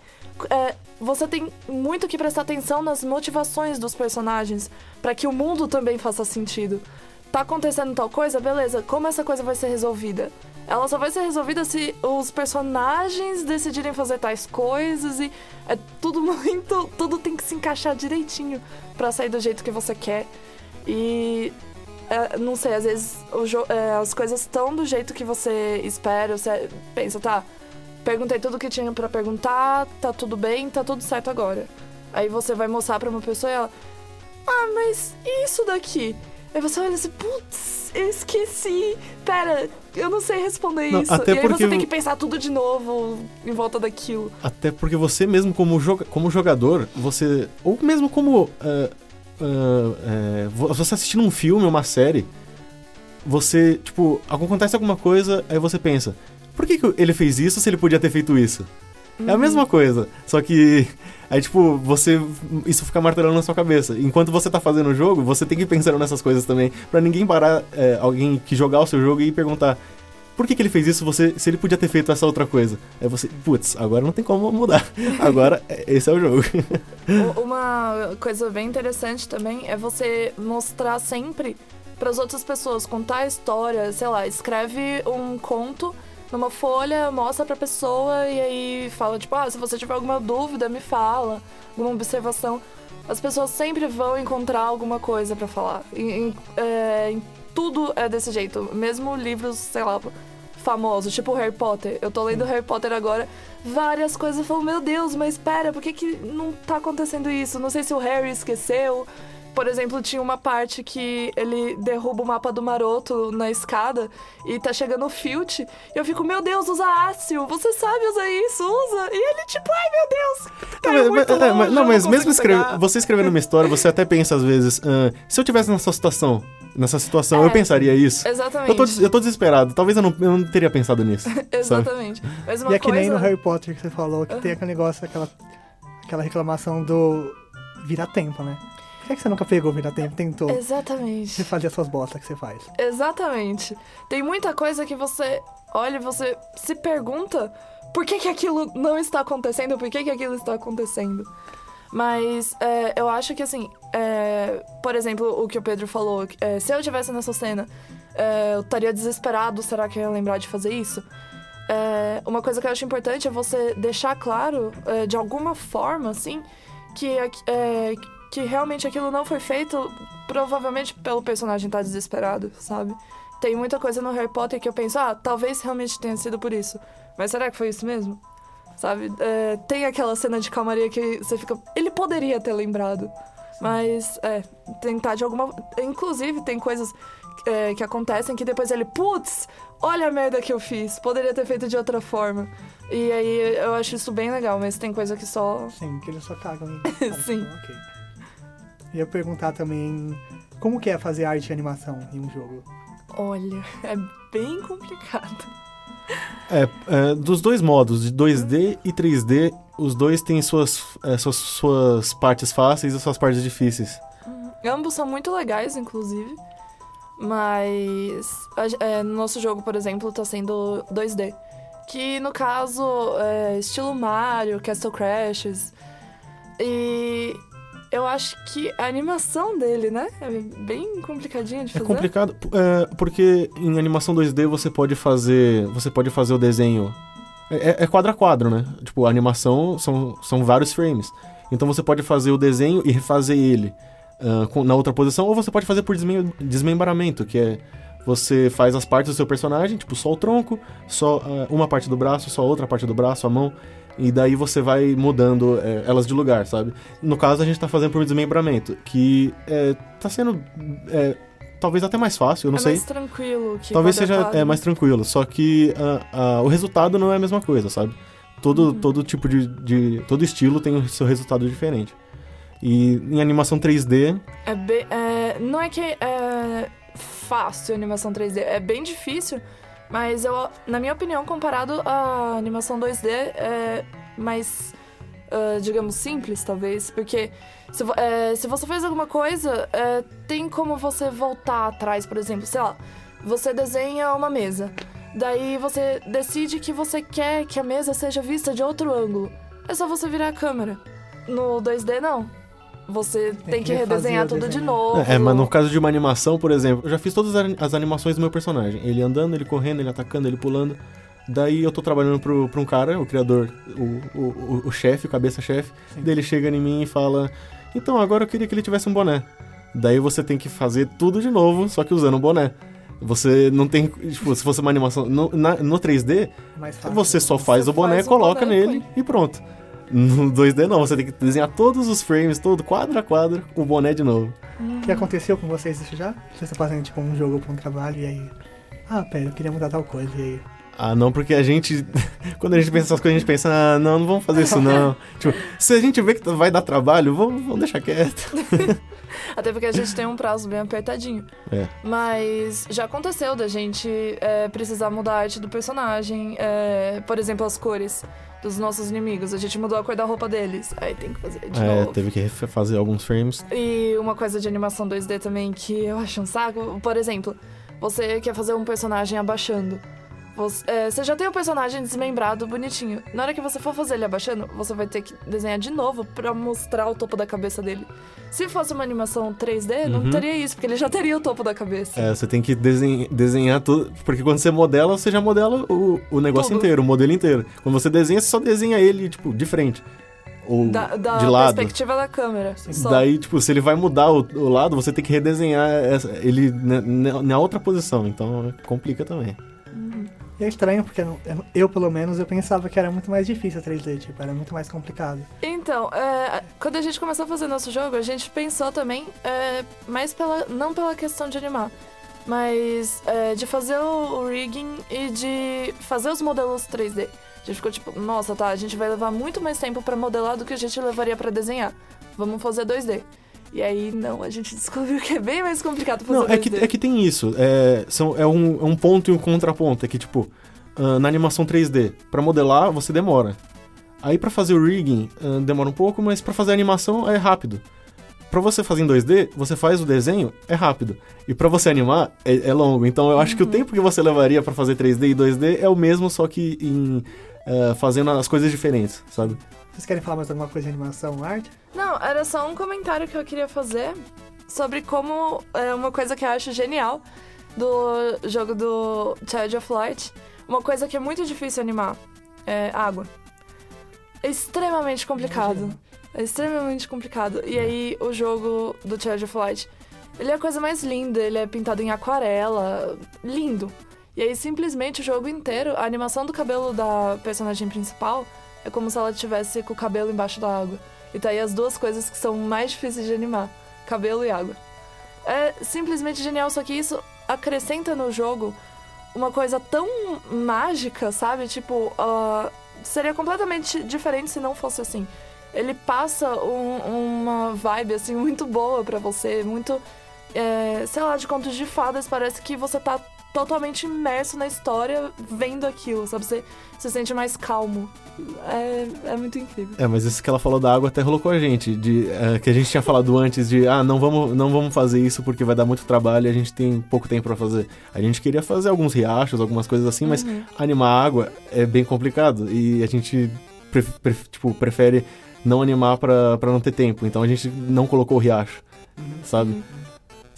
É, você tem muito que prestar atenção nas motivações dos personagens pra que o mundo também faça sentido. Tá acontecendo tal coisa, beleza? Como essa coisa vai ser resolvida? Ela só vai ser resolvida se os personagens decidirem fazer tais coisas e é tudo [laughs] muito, tudo tem que se encaixar direitinho pra sair do jeito que você quer. E é, não sei, às vezes é, as coisas estão do jeito que você espera, você pensa, tá, perguntei tudo que tinha pra perguntar, tá tudo bem, tá tudo certo agora. Aí você vai mostrar pra uma pessoa e ela, ah, mas e isso daqui? Aí você olha assim, putz, eu esqueci, pera, eu não sei responder Não, isso. até e aí porque você tem que pensar tudo de novo em volta daquilo. Até porque você mesmo como, joga como jogador, você. Ou mesmo como. ah, ah, é, vo- você assistindo um filme, uma série, você, tipo, acontece alguma coisa, aí você pensa, por que, que ele fez isso se ele podia ter feito isso? É a mesma coisa, só que [laughs] aí tipo, você isso fica martelando na sua cabeça. Enquanto você tá fazendo o jogo, você tem que ir pensando nessas coisas também, Pra ninguém parar é, alguém que jogar o seu jogo e perguntar por que, que ele fez isso você, se ele podia ter feito essa outra coisa? Aí você, putz, agora não tem como mudar. [laughs] Agora, é- esse é o jogo. Uma coisa bem interessante também é você mostrar sempre para as outras pessoas, contar a história, sei lá, escreve um conto numa folha, mostra pra pessoa e aí fala, tipo, ah, se você tiver alguma dúvida, me fala, alguma observação. As pessoas sempre vão encontrar alguma coisa pra falar. Em, em- é, tudo é desse jeito. Mesmo livros, sei lá, famosos, tipo Harry Potter. Eu tô lendo Harry Potter agora, várias coisas. Eu falo, meu Deus, mas espera, por que, que não tá acontecendo isso? Não sei se o Harry esqueceu. Por exemplo, tinha uma parte que ele derruba o mapa do maroto na escada e tá chegando o Filch. E eu fico, meu Deus, usa ácido, você sabe usar isso, usa. E ele, tipo, ai meu Deus, caiu Não, mas- muito é, mas- longe, não, mas consigo mesmo escreve- pegar." você escrevendo uma história, você até pensa às vezes, "Ah, se eu tivesse nessa situação, nessa situação, É, eu pensaria isso. Exatamente. Eu tô, eu tô desesperado, talvez eu não, eu não teria pensado nisso. [laughs] Exatamente. Mas uma e é que coisa... nem no Harry Potter que você falou, que tem aquele negócio, aquela, aquela reclamação do virar tempo, né? Por que, que você nunca pegou virar tempo? Tentou. Exatamente. Você fazia suas bostas que você faz. Exatamente. Tem muita coisa que você olha e você se pergunta por que, que aquilo não está acontecendo, por que, que aquilo está acontecendo. Mas é, eu acho que, assim, é, por exemplo, o que o Pedro falou, é, se eu estivesse nessa cena, é, eu estaria desesperado, será que eu ia lembrar de fazer isso? É, uma coisa que eu acho importante é você deixar claro, é, de alguma forma, assim, que, é, que realmente aquilo não foi feito, provavelmente pelo personagem estar desesperado, sabe? Tem muita coisa no Harry Potter que eu penso, ah, talvez realmente tenha sido por isso. Mas será que foi isso mesmo? Sabe? Tem aquela cena de calmaria que você fica. Ele poderia ter lembrado. Mas, é, tentar de alguma. Inclusive, tem coisas é, que acontecem que depois ele, putz, olha a merda que eu fiz, poderia ter feito de outra forma. E aí eu acho isso bem legal, mas tem coisa que só. Sim, que eles só cagam em. [laughs] Sim. Então, ok. Ia perguntar também como que é fazer arte e animação em um jogo. Olha, [laughs] é bem complicado. É, é, dos dois modos, de 2D e 3D, os dois têm suas, é, suas, suas partes fáceis e suas partes difíceis. Ambos são muito legais, inclusive. Mas é, no nosso jogo, por exemplo, tá sendo 2D. Que no caso é estilo Mario, Castle Crashes. E eu acho que a animação dele, né? É bem complicadinha de É fazer. complicado é, porque em animação 2D você pode fazer você pode fazer o desenho é, é- quadro a quadro, né? Tipo, a animação são, são vários frames. Então você pode fazer o desenho e refazer ele ah, com- na outra posição, ou você pode fazer por desmem- desmembramento, que é você faz as partes do seu personagem, tipo só o tronco, só ah, uma parte do braço, só outra parte do braço, a mão, e daí você vai mudando é, elas de lugar, sabe? No caso, a gente tá fazendo por desmembramento, que é, tá sendo é, talvez até mais fácil, eu não é sei. mais tranquilo que Talvez seja é, mais tranquilo, só que ah, ah, o resultado não é a mesma coisa, sabe? Todo, Uhum. todo tipo de, de- Todo estilo tem o seu resultado diferente. E em animação 3D, É bem, é, não é que é fácil a animação 3D, é bem difícil, mas eu, na minha opinião, comparado à animação 2D, é mais, ah, digamos, simples, talvez, porque se, é, se você faz alguma coisa, é, tem como você voltar atrás, por exemplo, sei lá, você desenha uma mesa, daí você decide que você quer que a mesa seja vista de outro ângulo, é só você virar a câmera. No 2D, não. Você tem, que que refazer redesenhar tudo de novo. É, mas no caso de uma animação, por exemplo, eu já fiz todas as animações do meu personagem. Ele andando, ele correndo, ele atacando, ele pulando. Daí eu tô trabalhando pro, pra um cara, o criador, o, o, o, o chefe, o cabeça-chefe. Daí ele chega em mim e fala: Então, agora eu queria que ele tivesse um boné. Daí você tem que fazer tudo de novo, só que usando um boné. Você não tem. Tipo, se fosse uma animação. No, na- no 3D, Mais fácil. você só faz Você o boné, faz o coloca boné, nele e pronto. No 2D não, você tem que desenhar todos os frames, todo quadro a quadro, o boné de novo. O que aconteceu com vocês isso já? Vocês estão fazendo tipo um jogo pra um trabalho e aí. Ah, pera, eu queria mudar tal coisa e aí. Ah, não, porque a gente. [laughs] Quando a gente pensa essas coisas, a gente pensa, ah, não, não vamos fazer isso não. [laughs] tipo, se a gente vê que vai dar trabalho, vamos, vamos deixar quieto. [laughs] Até porque a gente tem um prazo bem apertadinho. É. Mas já aconteceu da gente é, precisar mudar a arte do personagem. é, por exemplo, as cores dos nossos inimigos. A gente mudou a cor da roupa deles. Aí tem que fazer de É, novo. teve que fazer alguns frames. E uma coisa de animação 2D também que eu acho um saco. Por exemplo, você quer fazer um personagem abaixando. Você, é, você já tem o personagem desmembrado, bonitinho. Na hora que você for fazer ele abaixando, você vai ter que desenhar de novo pra mostrar o topo da cabeça dele. Se fosse uma animação 3D, não Uhum. teria isso, porque ele já teria o topo da cabeça. É, você tem que desen- desenhar tudo. Porque quando você modela, você já modela o, o negócio Tudo. inteiro, o modelo inteiro. Quando você desenha, você só desenha ele, tipo, de frente. Ou Da, da de lado. perspectiva da câmera. Só. Daí, tipo, se ele vai mudar o, o lado, você tem que redesenhar essa- ele na- na outra posição. Então, complica também. É estranho porque eu, pelo menos, eu pensava que era muito mais difícil a 3D, tipo, era muito mais complicado. Então, é, quando a gente começou a fazer nosso jogo, a gente pensou também, é, mais pela, não pela questão de animar, mas é, de fazer o, rigging e de fazer os modelos 3D. A gente ficou tipo, nossa, tá, a gente vai levar muito mais tempo pra modelar do que a gente levaria pra desenhar. Vamos fazer 2D. E aí, não, a gente descobriu que é bem mais complicado fazer Não, 2D. é que, é que tem isso. É, são, é, um, é um ponto e um contraponto. É que, tipo, ah, na animação 3D, pra modelar, você demora. Aí pra fazer o rigging, ah, demora um pouco, mas pra fazer a animação é rápido. pra você fazer em 2D, você faz o desenho, é rápido. E pra você animar, é, é longo. Então eu acho que o tempo que você levaria pra fazer 3D e 2D é o mesmo, só que em eh, fazendo as coisas diferentes, sabe? Vocês querem falar mais alguma coisa de animação, arte? Não, era só um comentário que eu queria fazer sobre como é uma coisa que eu acho genial do jogo do Child of Light. Uma coisa que é muito difícil animar é água. É extremamente complicado. É extremamente complicado. E aí, o jogo do Child of Light, ele é a coisa mais linda, ele é pintado em aquarela, lindo. E aí, simplesmente, o jogo inteiro, a animação do cabelo da personagem principal é como se ela tivesse com o cabelo embaixo da água. E tá aí as duas coisas que são mais difíceis de animar: cabelo e água. É simplesmente genial, só que isso acrescenta no jogo uma coisa tão mágica, sabe? Tipo, ah, seria completamente diferente se não fosse assim. Ele passa um- uma vibe, assim, muito boa pra você, muito, é, sei lá, de contos de fadas. Parece que você tá totalmente imerso na história vendo aquilo, sabe? Você se sente mais calmo. É, é muito incrível. É, mas isso que ela falou da água até rolou com a gente, de eh, que a gente tinha falado antes de, ah, não vamos, não vamos fazer isso porque vai dar muito trabalho e a gente tem pouco tempo pra fazer. A gente queria fazer alguns riachos, algumas coisas assim, mas animar água é bem complicado e a gente pref- pref- tipo, prefere não animar pra não ter tempo. Então a gente não colocou o riacho, sabe?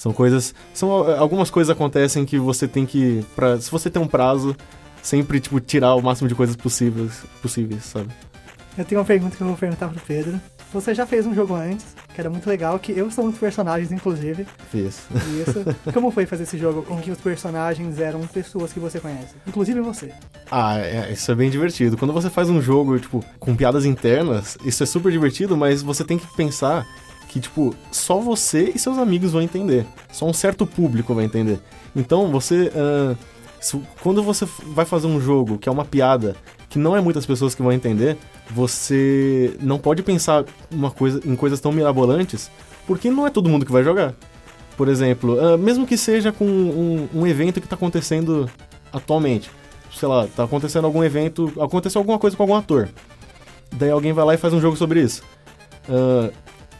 São coisas, são eh, algumas coisas acontecem que você tem que, pra, se você tem um prazo, sempre tipo tirar o máximo de coisas possíveis, possíveis, sabe? Eu tenho uma pergunta que eu vou perguntar pro Pedro. Você já fez um jogo antes, que era muito legal, que eu sou um dos personagens, inclusive. Fiz. Isso. [laughs] Como foi fazer esse jogo em que os personagens eram pessoas que você conhece? Inclusive você. Ah, é, isso é bem divertido. Quando você faz um jogo, tipo, com piadas internas, isso é super divertido, mas você tem que pensar que, tipo, só você e seus amigos vão entender. Só um certo público vai entender. Então, você. se- quando você vai fazer um jogo que é uma piada, que não é muitas pessoas que vão entender, você não pode pensar uma coisa, em coisas tão mirabolantes, porque não é todo mundo que vai jogar. Por exemplo, ah, mesmo que seja com um, um evento que tá acontecendo atualmente sei lá, tá acontecendo algum evento, aconteceu alguma coisa com algum ator. Daí alguém vai lá e faz um jogo sobre isso. Ah,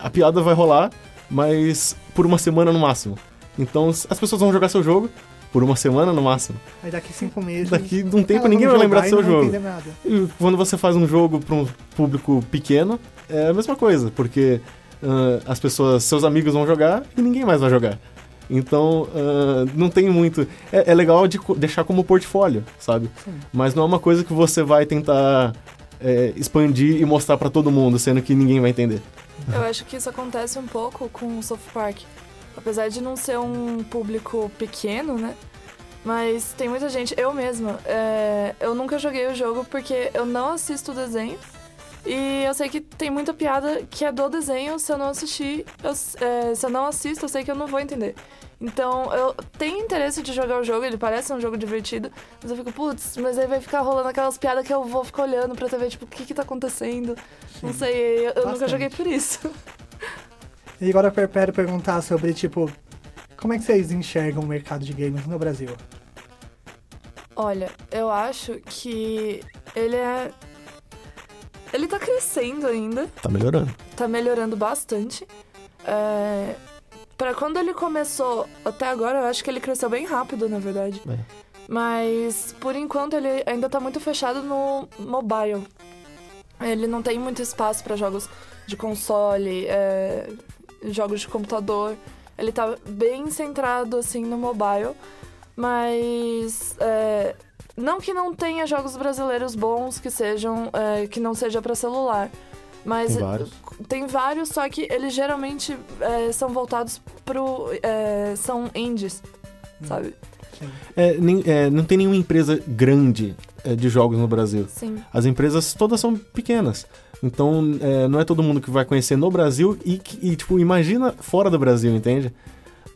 a piada vai rolar, mas por uma semana no máximo. Então as pessoas vão jogar seu jogo por uma semana no máximo. Aí daqui cinco meses. Daqui de um tempo elas ninguém vai lembrar do seu jogo. E quando você faz um jogo para um público pequeno, é a mesma coisa, porque ah, as pessoas, seus amigos vão jogar e ninguém mais vai jogar. Então, ah, não tem muito. É, é legal de deixar como portfólio, sabe? Sim. Mas não é uma coisa que você vai tentar é, expandir e mostrar pra todo mundo, sendo que ninguém vai entender. Eu acho que isso acontece um pouco com o South Park. Apesar de não ser um público pequeno, né? Mas tem muita gente, eu mesma, é, eu nunca joguei o jogo porque eu não assisto o desenho. E eu sei que tem muita piada que é do desenho, se eu não assistir, eu, é, se eu não assisto, eu sei que eu não vou entender. Então, eu tenho interesse de jogar o jogo, ele parece um jogo divertido, mas eu fico, putz, mas aí vai ficar rolando aquelas piadas que eu vou ficar olhando pra TV, tipo, o que que tá acontecendo? Não sei, eu, eu nunca joguei por isso. E agora eu quero perguntar sobre, tipo, como é que vocês enxergam o mercado de games no Brasil? Olha, eu acho que ele é. Ele tá crescendo ainda, Tá melhorando. tá melhorando bastante. É... Pra quando ele começou até agora, eu acho que ele cresceu bem rápido, na verdade. É. Mas por enquanto ele ainda tá muito fechado no mobile. Ele não tem muito espaço pra jogos de console, é, jogos de computador. Ele tá bem centrado assim no mobile. Mas é, não que não tenha jogos brasileiros bons que sejam é, que não seja pra celular. Mas Tem vários. tem vários, só que eles geralmente é, são voltados pro. é, são indies, sabe? Sim. É, nem- é, não tem nenhuma empresa grande é, de jogos no Brasil. Sim. As empresas todas são pequenas. Então, é, não é todo mundo que vai conhecer no Brasil e, que- e, tipo, imagina fora do Brasil, entende?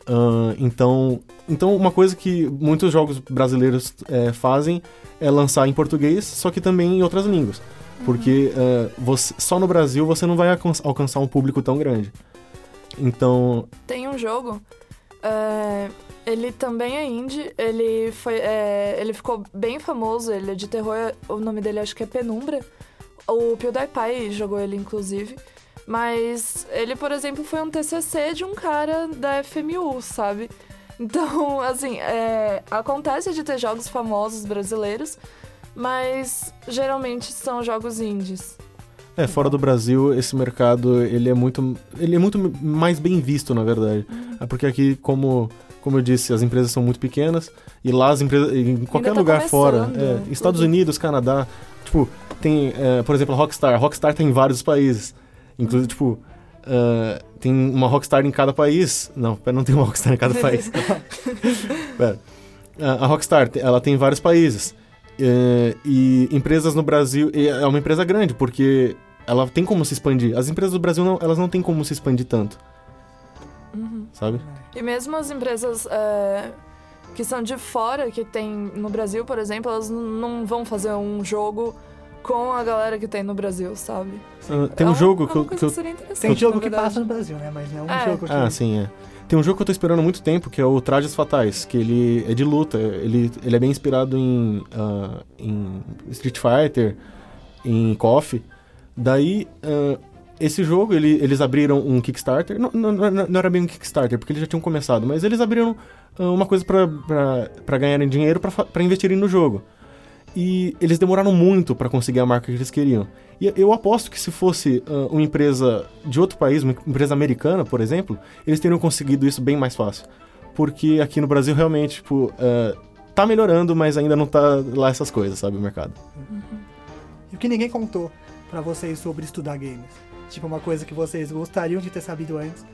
Ahn, então, então, uma coisa que muitos jogos brasileiros é, fazem é lançar em português, só que também em outras línguas. Porque é, você- só no Brasil você não vai alcan- alcançar um público tão grande. Então, Tem um jogo. é, ele também é indie. Ele foi. é, ele ficou bem famoso. Ele é de terror. O nome dele acho que é Penumbra. O PewDiePie jogou ele, inclusive. Mas ele, por exemplo, foi um TCC de um cara da FMU, sabe? Então, [laughs] assim, é, acontece de ter jogos famosos brasileiros, mas geralmente são jogos indies. É, fora do Brasil, esse mercado, ele é muito, ele é muito mais bem visto, na verdade. É porque aqui, como, como eu disse, as empresas são muito pequenas, e lá as empresas, em qualquer tá lugar fora, é, Estados. Unidos, Canadá, tipo, tem, é, por exemplo, a Rockstar. A Rockstar tem em vários países. Inclusive, tipo, ah, tem uma Rockstar em cada país. Não, pera, não tem uma Rockstar em cada [laughs] país. [laughs] Pera. A Rockstar, ela tem em vários países. É, e empresas no Brasil, e é uma empresa grande, porque ela tem como se expandir. As empresas do Brasil, não, elas não têm como se expandir tanto, Uhum. sabe? E mesmo as empresas é, que são de fora, que tem no Brasil, por exemplo, elas não vão fazer um jogo com a galera que tem no Brasil, sabe? Ah, tem É um jogo é que uma eu, coisa que eu- seria interessante, Tem jogo que passa no Brasil, né? Mas não é um É. jogo que... Ah, sim, é. Tem um jogo que eu tô esperando há muito tempo, que é o Trajes Fatais, que ele é de luta. Ele, ele é bem inspirado em, ah, em Street Fighter, em KOF. Daí, ah, esse jogo, ele- eles abriram um Kickstarter. Não, não, não- era bem um Kickstarter, porque eles já tinham começado, mas eles abriram ah, uma coisa pra ganharem dinheiro pra investirem no jogo. E eles demoraram muito pra conseguir a marca que eles queriam. E eu aposto que se fosse ah, uma empresa de outro país, uma empresa americana, por exemplo, eles teriam conseguido isso bem mais fácil. Porque aqui no Brasil, realmente, tipo, ah, tá melhorando, mas ainda não tá lá essas coisas, sabe, o mercado. E o que ninguém contou pra vocês sobre estudar games? Tipo, uma coisa que vocês gostariam de ter sabido antes,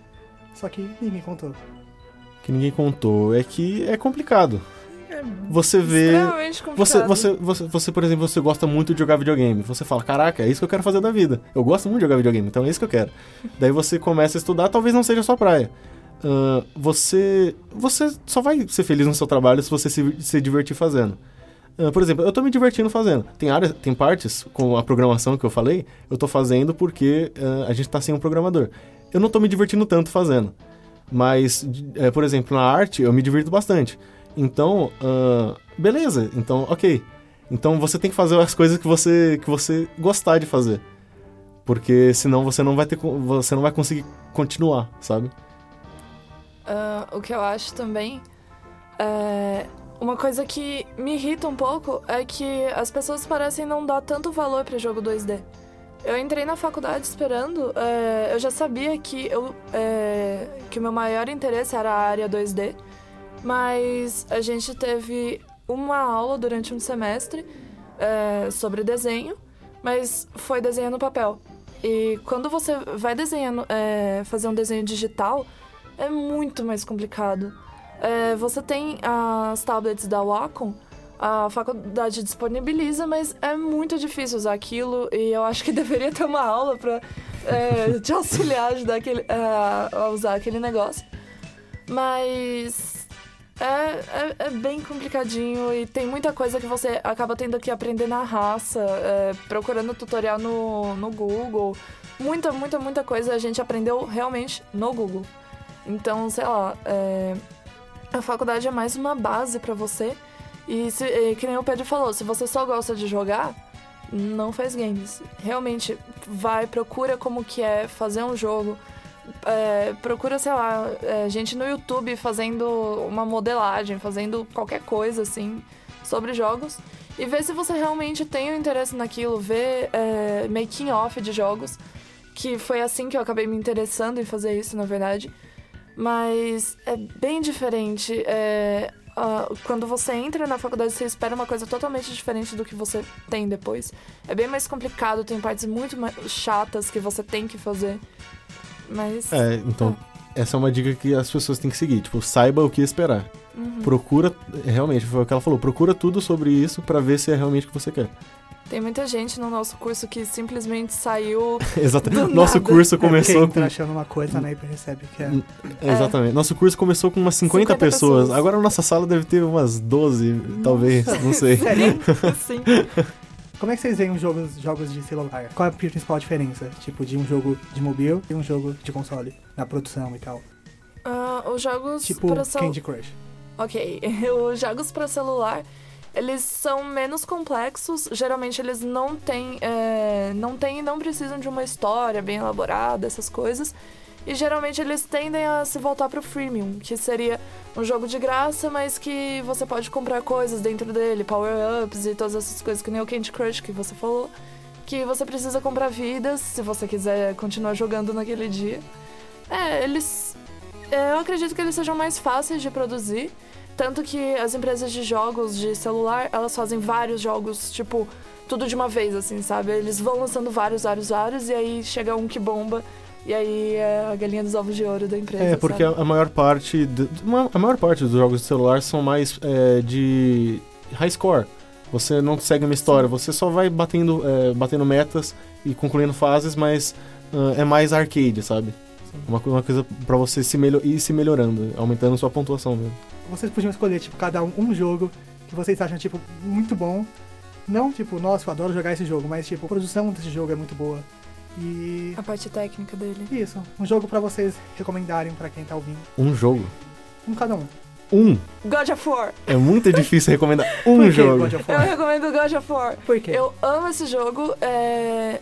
só que ninguém contou. Que ninguém contou é que é complicado. Você vê. Você, você, você, você, por exemplo, você gosta muito de jogar videogame. Você fala, caraca, é isso que eu quero fazer da vida. Eu gosto muito de jogar videogame, então é isso que eu quero. [laughs] Daí você começa a estudar, talvez não seja a sua praia. Ah, você, você só vai ser feliz no seu trabalho se você se, se divertir fazendo. Ah, por exemplo, eu tô me divertindo fazendo. Tem áreas, tem partes com a programação que eu falei, eu tô fazendo porque ah, a gente tá sem um programador. Eu não tô me divertindo tanto fazendo. Mas, eh, por exemplo, na arte, eu me divirto bastante. Então, ah, beleza. Então, ok. Então você tem que fazer as coisas que você, que você gostar de fazer. Porque senão você não vai ter você não vai conseguir continuar, sabe? Ah, o que eu acho também é uma coisa que me irrita um pouco é que as pessoas parecem não dar tanto valor para jogo 2D. Eu entrei na faculdade esperando, é, eu já sabia que eu é, que o meu maior interesse era a área 2D, mas a gente teve uma aula durante um semestre é, sobre desenho, mas foi desenho no papel. E quando você vai desenhando, é, fazer um desenho digital, é muito mais complicado. É, você tem as tablets da Wacom, a faculdade disponibiliza, mas é muito difícil usar aquilo e eu acho que [laughs] deveria ter uma aula pra é, te auxiliar ajudar aquele, a usar aquele negócio. Mas é, é, é bem complicadinho e tem muita coisa que você acaba tendo que aprender na raça, é, procurando tutorial no, no Google. Muita, muita, muita coisa a gente aprendeu realmente no Google. Então, sei lá, é, a faculdade é mais uma base pra você. E, se, e que nem o Pedro falou, se você só gosta de jogar, não faz games. Realmente, vai, procura como que é fazer um jogo. É, procura, sei lá, é, gente no YouTube fazendo uma modelagem, fazendo qualquer coisa assim sobre jogos. E vê se você realmente tem um interesse naquilo, vê é, making off de jogos. Que foi assim que eu acabei me interessando em fazer isso, na verdade. Mas é bem diferente. É, ah, quando você entra na faculdade, você espera uma coisa totalmente diferente do que você tem depois. É bem mais complicado, tem partes muito chatas que você tem que fazer. Mas. É, então essa é uma dica que as pessoas têm que seguir, tipo, saiba o que esperar. uhum. Procura, realmente, foi o que ela falou, procura tudo sobre isso pra ver se é realmente o que você quer. Tem muita gente no nosso curso que simplesmente saiu. [laughs] Exatamente. Nosso nada. curso É começou entra com achando uma coisa, né, e percebe que é... Hum, Exatamente. Nosso curso começou com umas 50, 50 pessoas. pessoas. Agora a nossa sala deve ter umas 12, talvez, não sei. assim. [laughs] Como é que vocês veem os jogos, jogos de celular? Qual é a principal diferença, tipo, de um jogo de mobile e um jogo de console? Na produção e tal. Ah, os jogos Tipo para. Candy Crush. Ok, [laughs] os jogos para celular, eles são menos complexos. Geralmente eles não têm, é, não têm não precisam de uma história bem elaborada, essas coisas. E geralmente eles tendem a se voltar pro freemium, que seria um jogo de graça, mas que você pode comprar coisas dentro dele, power-ups e todas essas coisas que nem o Candy Crush que você falou. Que você precisa comprar vidas se você quiser continuar jogando naquele dia. É, eles. é, Eu acredito que eles sejam mais fáceis de produzir. Tanto que as empresas de jogos de celular, elas fazem vários jogos, tipo, tudo de uma vez, assim, sabe? Eles vão lançando vários, vários, vários, e aí chega um que bomba. E aí é a galinha dos ovos de ouro da empresa. É, porque a, a maior parte. do- a maior parte dos jogos de celular são mais é, de high score. Você não segue uma história, você só vai batendo, é, batendo metas e concluindo fases, mas ah, é mais arcade, sabe? Uma, uma coisa pra você se melho ir se melhorando, aumentando sua pontuação mesmo. Vocês podiam escolher, tipo, cada um um jogo que vocês acham, tipo, muito bom. Não, tipo, nossa, eu adoro jogar esse jogo, mas, tipo, a produção desse jogo é muito boa. E. A parte técnica dele. Isso, um jogo pra vocês recomendarem pra quem tá ouvindo. Um jogo. Um cada um. Um. God of War! É muito difícil recomendar [laughs] um Por que jogo. God of Eu War? recomendo God of War. Por quê? Eu amo esse jogo. É...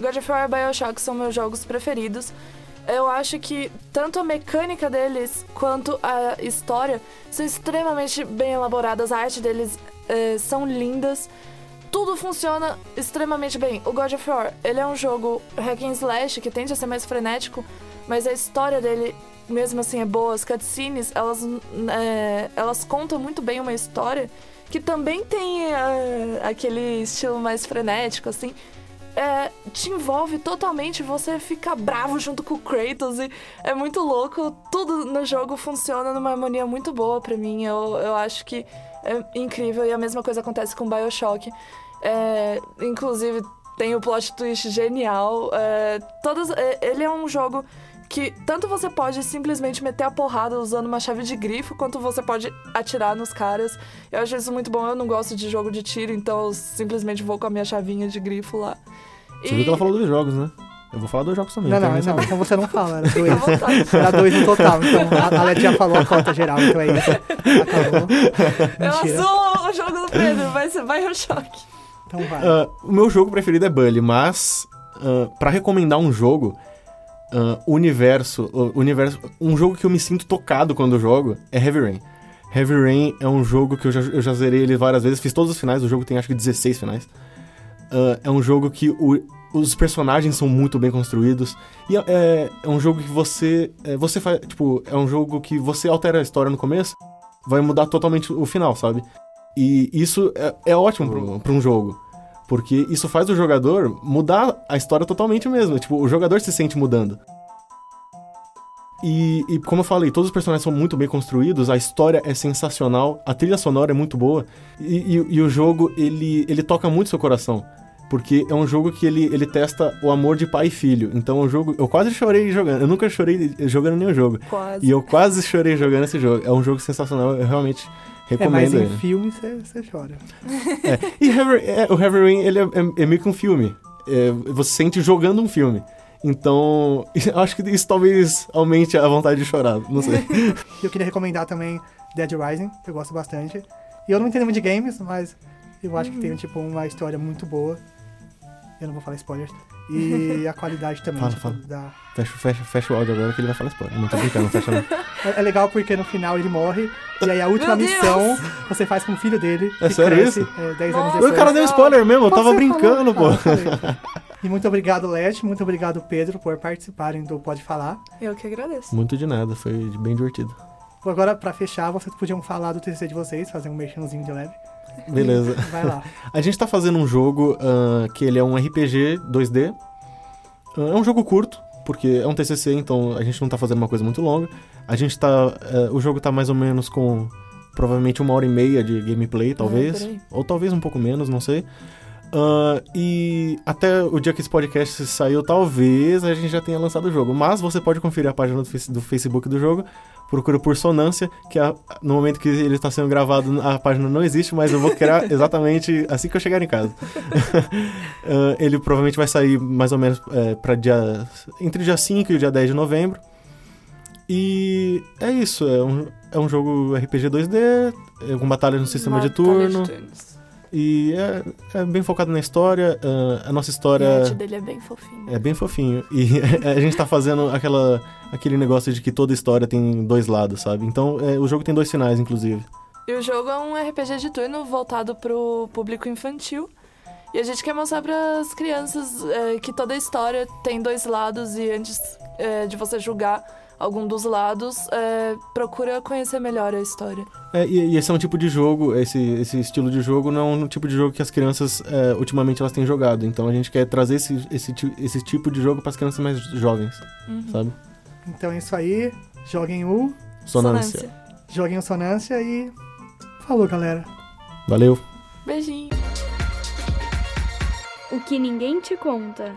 God of War e Bioshock são meus jogos preferidos. Eu acho que tanto a mecânica deles quanto a história são extremamente bem elaboradas. A arte deles é, são lindas. Tudo funciona extremamente bem. O God of War, ele é um jogo hack and slash que tende a ser mais frenético, mas a história dele, mesmo assim, é boa. As cutscenes, elas, é, elas contam muito bem uma história que também tem é, aquele estilo mais frenético, assim. É, te envolve totalmente, você fica bravo junto com o Kratos e é muito louco. Tudo no jogo funciona numa harmonia muito boa pra mim. Eu, eu acho que é incrível e a mesma coisa acontece com Bioshock. É, inclusive, tem o plot twist genial. É, todas, é, ele é um jogo que tanto você pode simplesmente meter a porrada usando uma chave de grifo, quanto você pode atirar nos caras. Eu acho isso muito bom. Eu não gosto de jogo de tiro, então eu simplesmente vou com a minha chavinha de grifo lá. Você viu que ela falou dos jogos, né? Eu vou falar dos jogos também. Não, não, não, saber. então você não fala, era [laughs] dois. Era dois no total, então a [laughs] Alete já falou a cota geral, então é isso. Acabou. Eu sou o jogo do Pedro, vai ser Bioshock. Então vai. Ah, o meu jogo preferido é Bully, mas ah, pra recomendar um jogo, o universo, o universo, um jogo que eu me sinto tocado quando eu jogo é Heavy Rain. Heavy Rain é um jogo que eu já, eu já zerei ele várias vezes, fiz todos os finais, o jogo tem acho que 16 finais. Ah, é um jogo que o- os personagens são muito bem construídos e é- é, é um jogo que você é, você faz, tipo, é um jogo que você altera a história no começo, vai mudar totalmente o final, sabe? E isso é, é ótimo pra um- pra um jogo. Porque isso faz o jogador mudar a história totalmente mesmo. Tipo, o jogador se sente mudando. E, e como eu falei, todos os personagens são muito bem construídos, a história é sensacional, a trilha sonora é muito boa. E, e- e o jogo, ele, ele toca muito seu coração. Porque é um jogo que ele, ele testa o amor de pai e filho. Então é um jogo. Eu quase chorei jogando. Eu nunca chorei jogando nenhum jogo. Quase. E eu quase chorei jogando esse jogo. É um jogo sensacional, eu realmente É, recomendo mas em ele. filme você chora. [laughs] É, E Heavy, é, o Heavy Rain, ele é, é- é meio que um filme. É, você sente jogando um filme. Então, [laughs] eu acho que isso talvez aumente a vontade de chorar, não sei. [laughs] E eu queria recomendar também Dead Rising, que eu gosto bastante. E eu não entendo muito de games, mas eu acho que tem tipo uma história muito boa. Eu não vou falar spoilers. E [laughs] a qualidade também. Fala, tipo, fala. da- Fecha, fecha, fecha o áudio agora que ele vai falar spoiler. Não tô brincando, não fecha não. [laughs] É, é legal porque no final ele morre. E aí a última Meu Deus! missão você faz com o filho dele. É que sério cresce, isso? É, 10 anos depois. O cara deu spoiler mesmo, eu Pode tava brincando, falou. pô. Ah, falei. E muito obrigado, Leste. Muito obrigado, Pedro, por participarem do Pode Falar. Eu que agradeço. Muito de nada, foi bem divertido. Agora, pra fechar, vocês podiam falar do TCC de vocês, fazer um merchanzinho de leve. Beleza. [laughs] Vai lá. A gente tá fazendo um jogo ah, que ele é um RPG 2D. Ah, é um jogo curto, porque é um TCC, então a gente não tá fazendo uma coisa muito longa. A gente tá... ah, o jogo tá mais ou menos com provavelmente uma hora e meia de gameplay, talvez. por aí. ou talvez um pouco menos, não sei. Ah, e até o dia que esse podcast saiu, talvez a gente já tenha lançado o jogo. Mas você pode conferir a página do, Face- do Facebook do jogo. Procura por Sonância, que a- no momento que ele está sendo gravado, a página não existe, mas eu vou criar [laughs] exatamente assim que eu chegar em casa. [laughs] Ah, ele provavelmente vai sair mais ou menos é, para dia. entre dia 5 e o dia 10 de novembro. E é isso, é um, é um jogo RPG 2D, é com batalha no sistema de Batalha turno. turnos. E é, é bem focado na história. ah, a nossa história arte dele é bem fofinho. é bem fofinho. E [laughs] a gente tá fazendo aquela, aquele negócio de que toda história tem dois lados, sabe? Então é, o jogo tem dois finais, inclusive. E o jogo é um RPG de turno voltado pro público infantil. E a gente quer mostrar para as crianças é, que toda história tem dois lados e antes é, de você julgar algum dos lados, é, procura conhecer melhor a história. É, e, e esse é um tipo de jogo, esse, esse estilo de jogo não é um tipo de jogo que as crianças, é, ultimamente, elas têm jogado. Então a gente quer trazer esse, esse, esse tipo de jogo para as crianças mais jovens, sabe? Então é isso aí. Joguem o. Sonância. Joguem o Sonância e. Falou, galera. Valeu. Beijinho. O que ninguém te conta.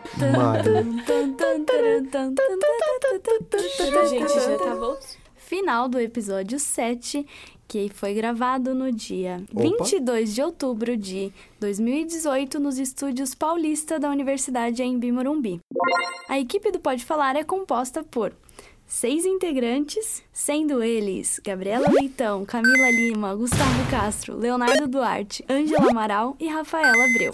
Gente, já tá bom? Final do episódio 7, que foi gravado no dia Opa. 22 de outubro de 2018 nos estúdios Paulista da Universidade em Morumbi. A equipe do Pode Falar é composta por seis integrantes, sendo eles Gabriela Leitão, Camila Lima, Gustavo Castro, Leonardo Duarte, Ângela Amaral e Rafaela Abreu.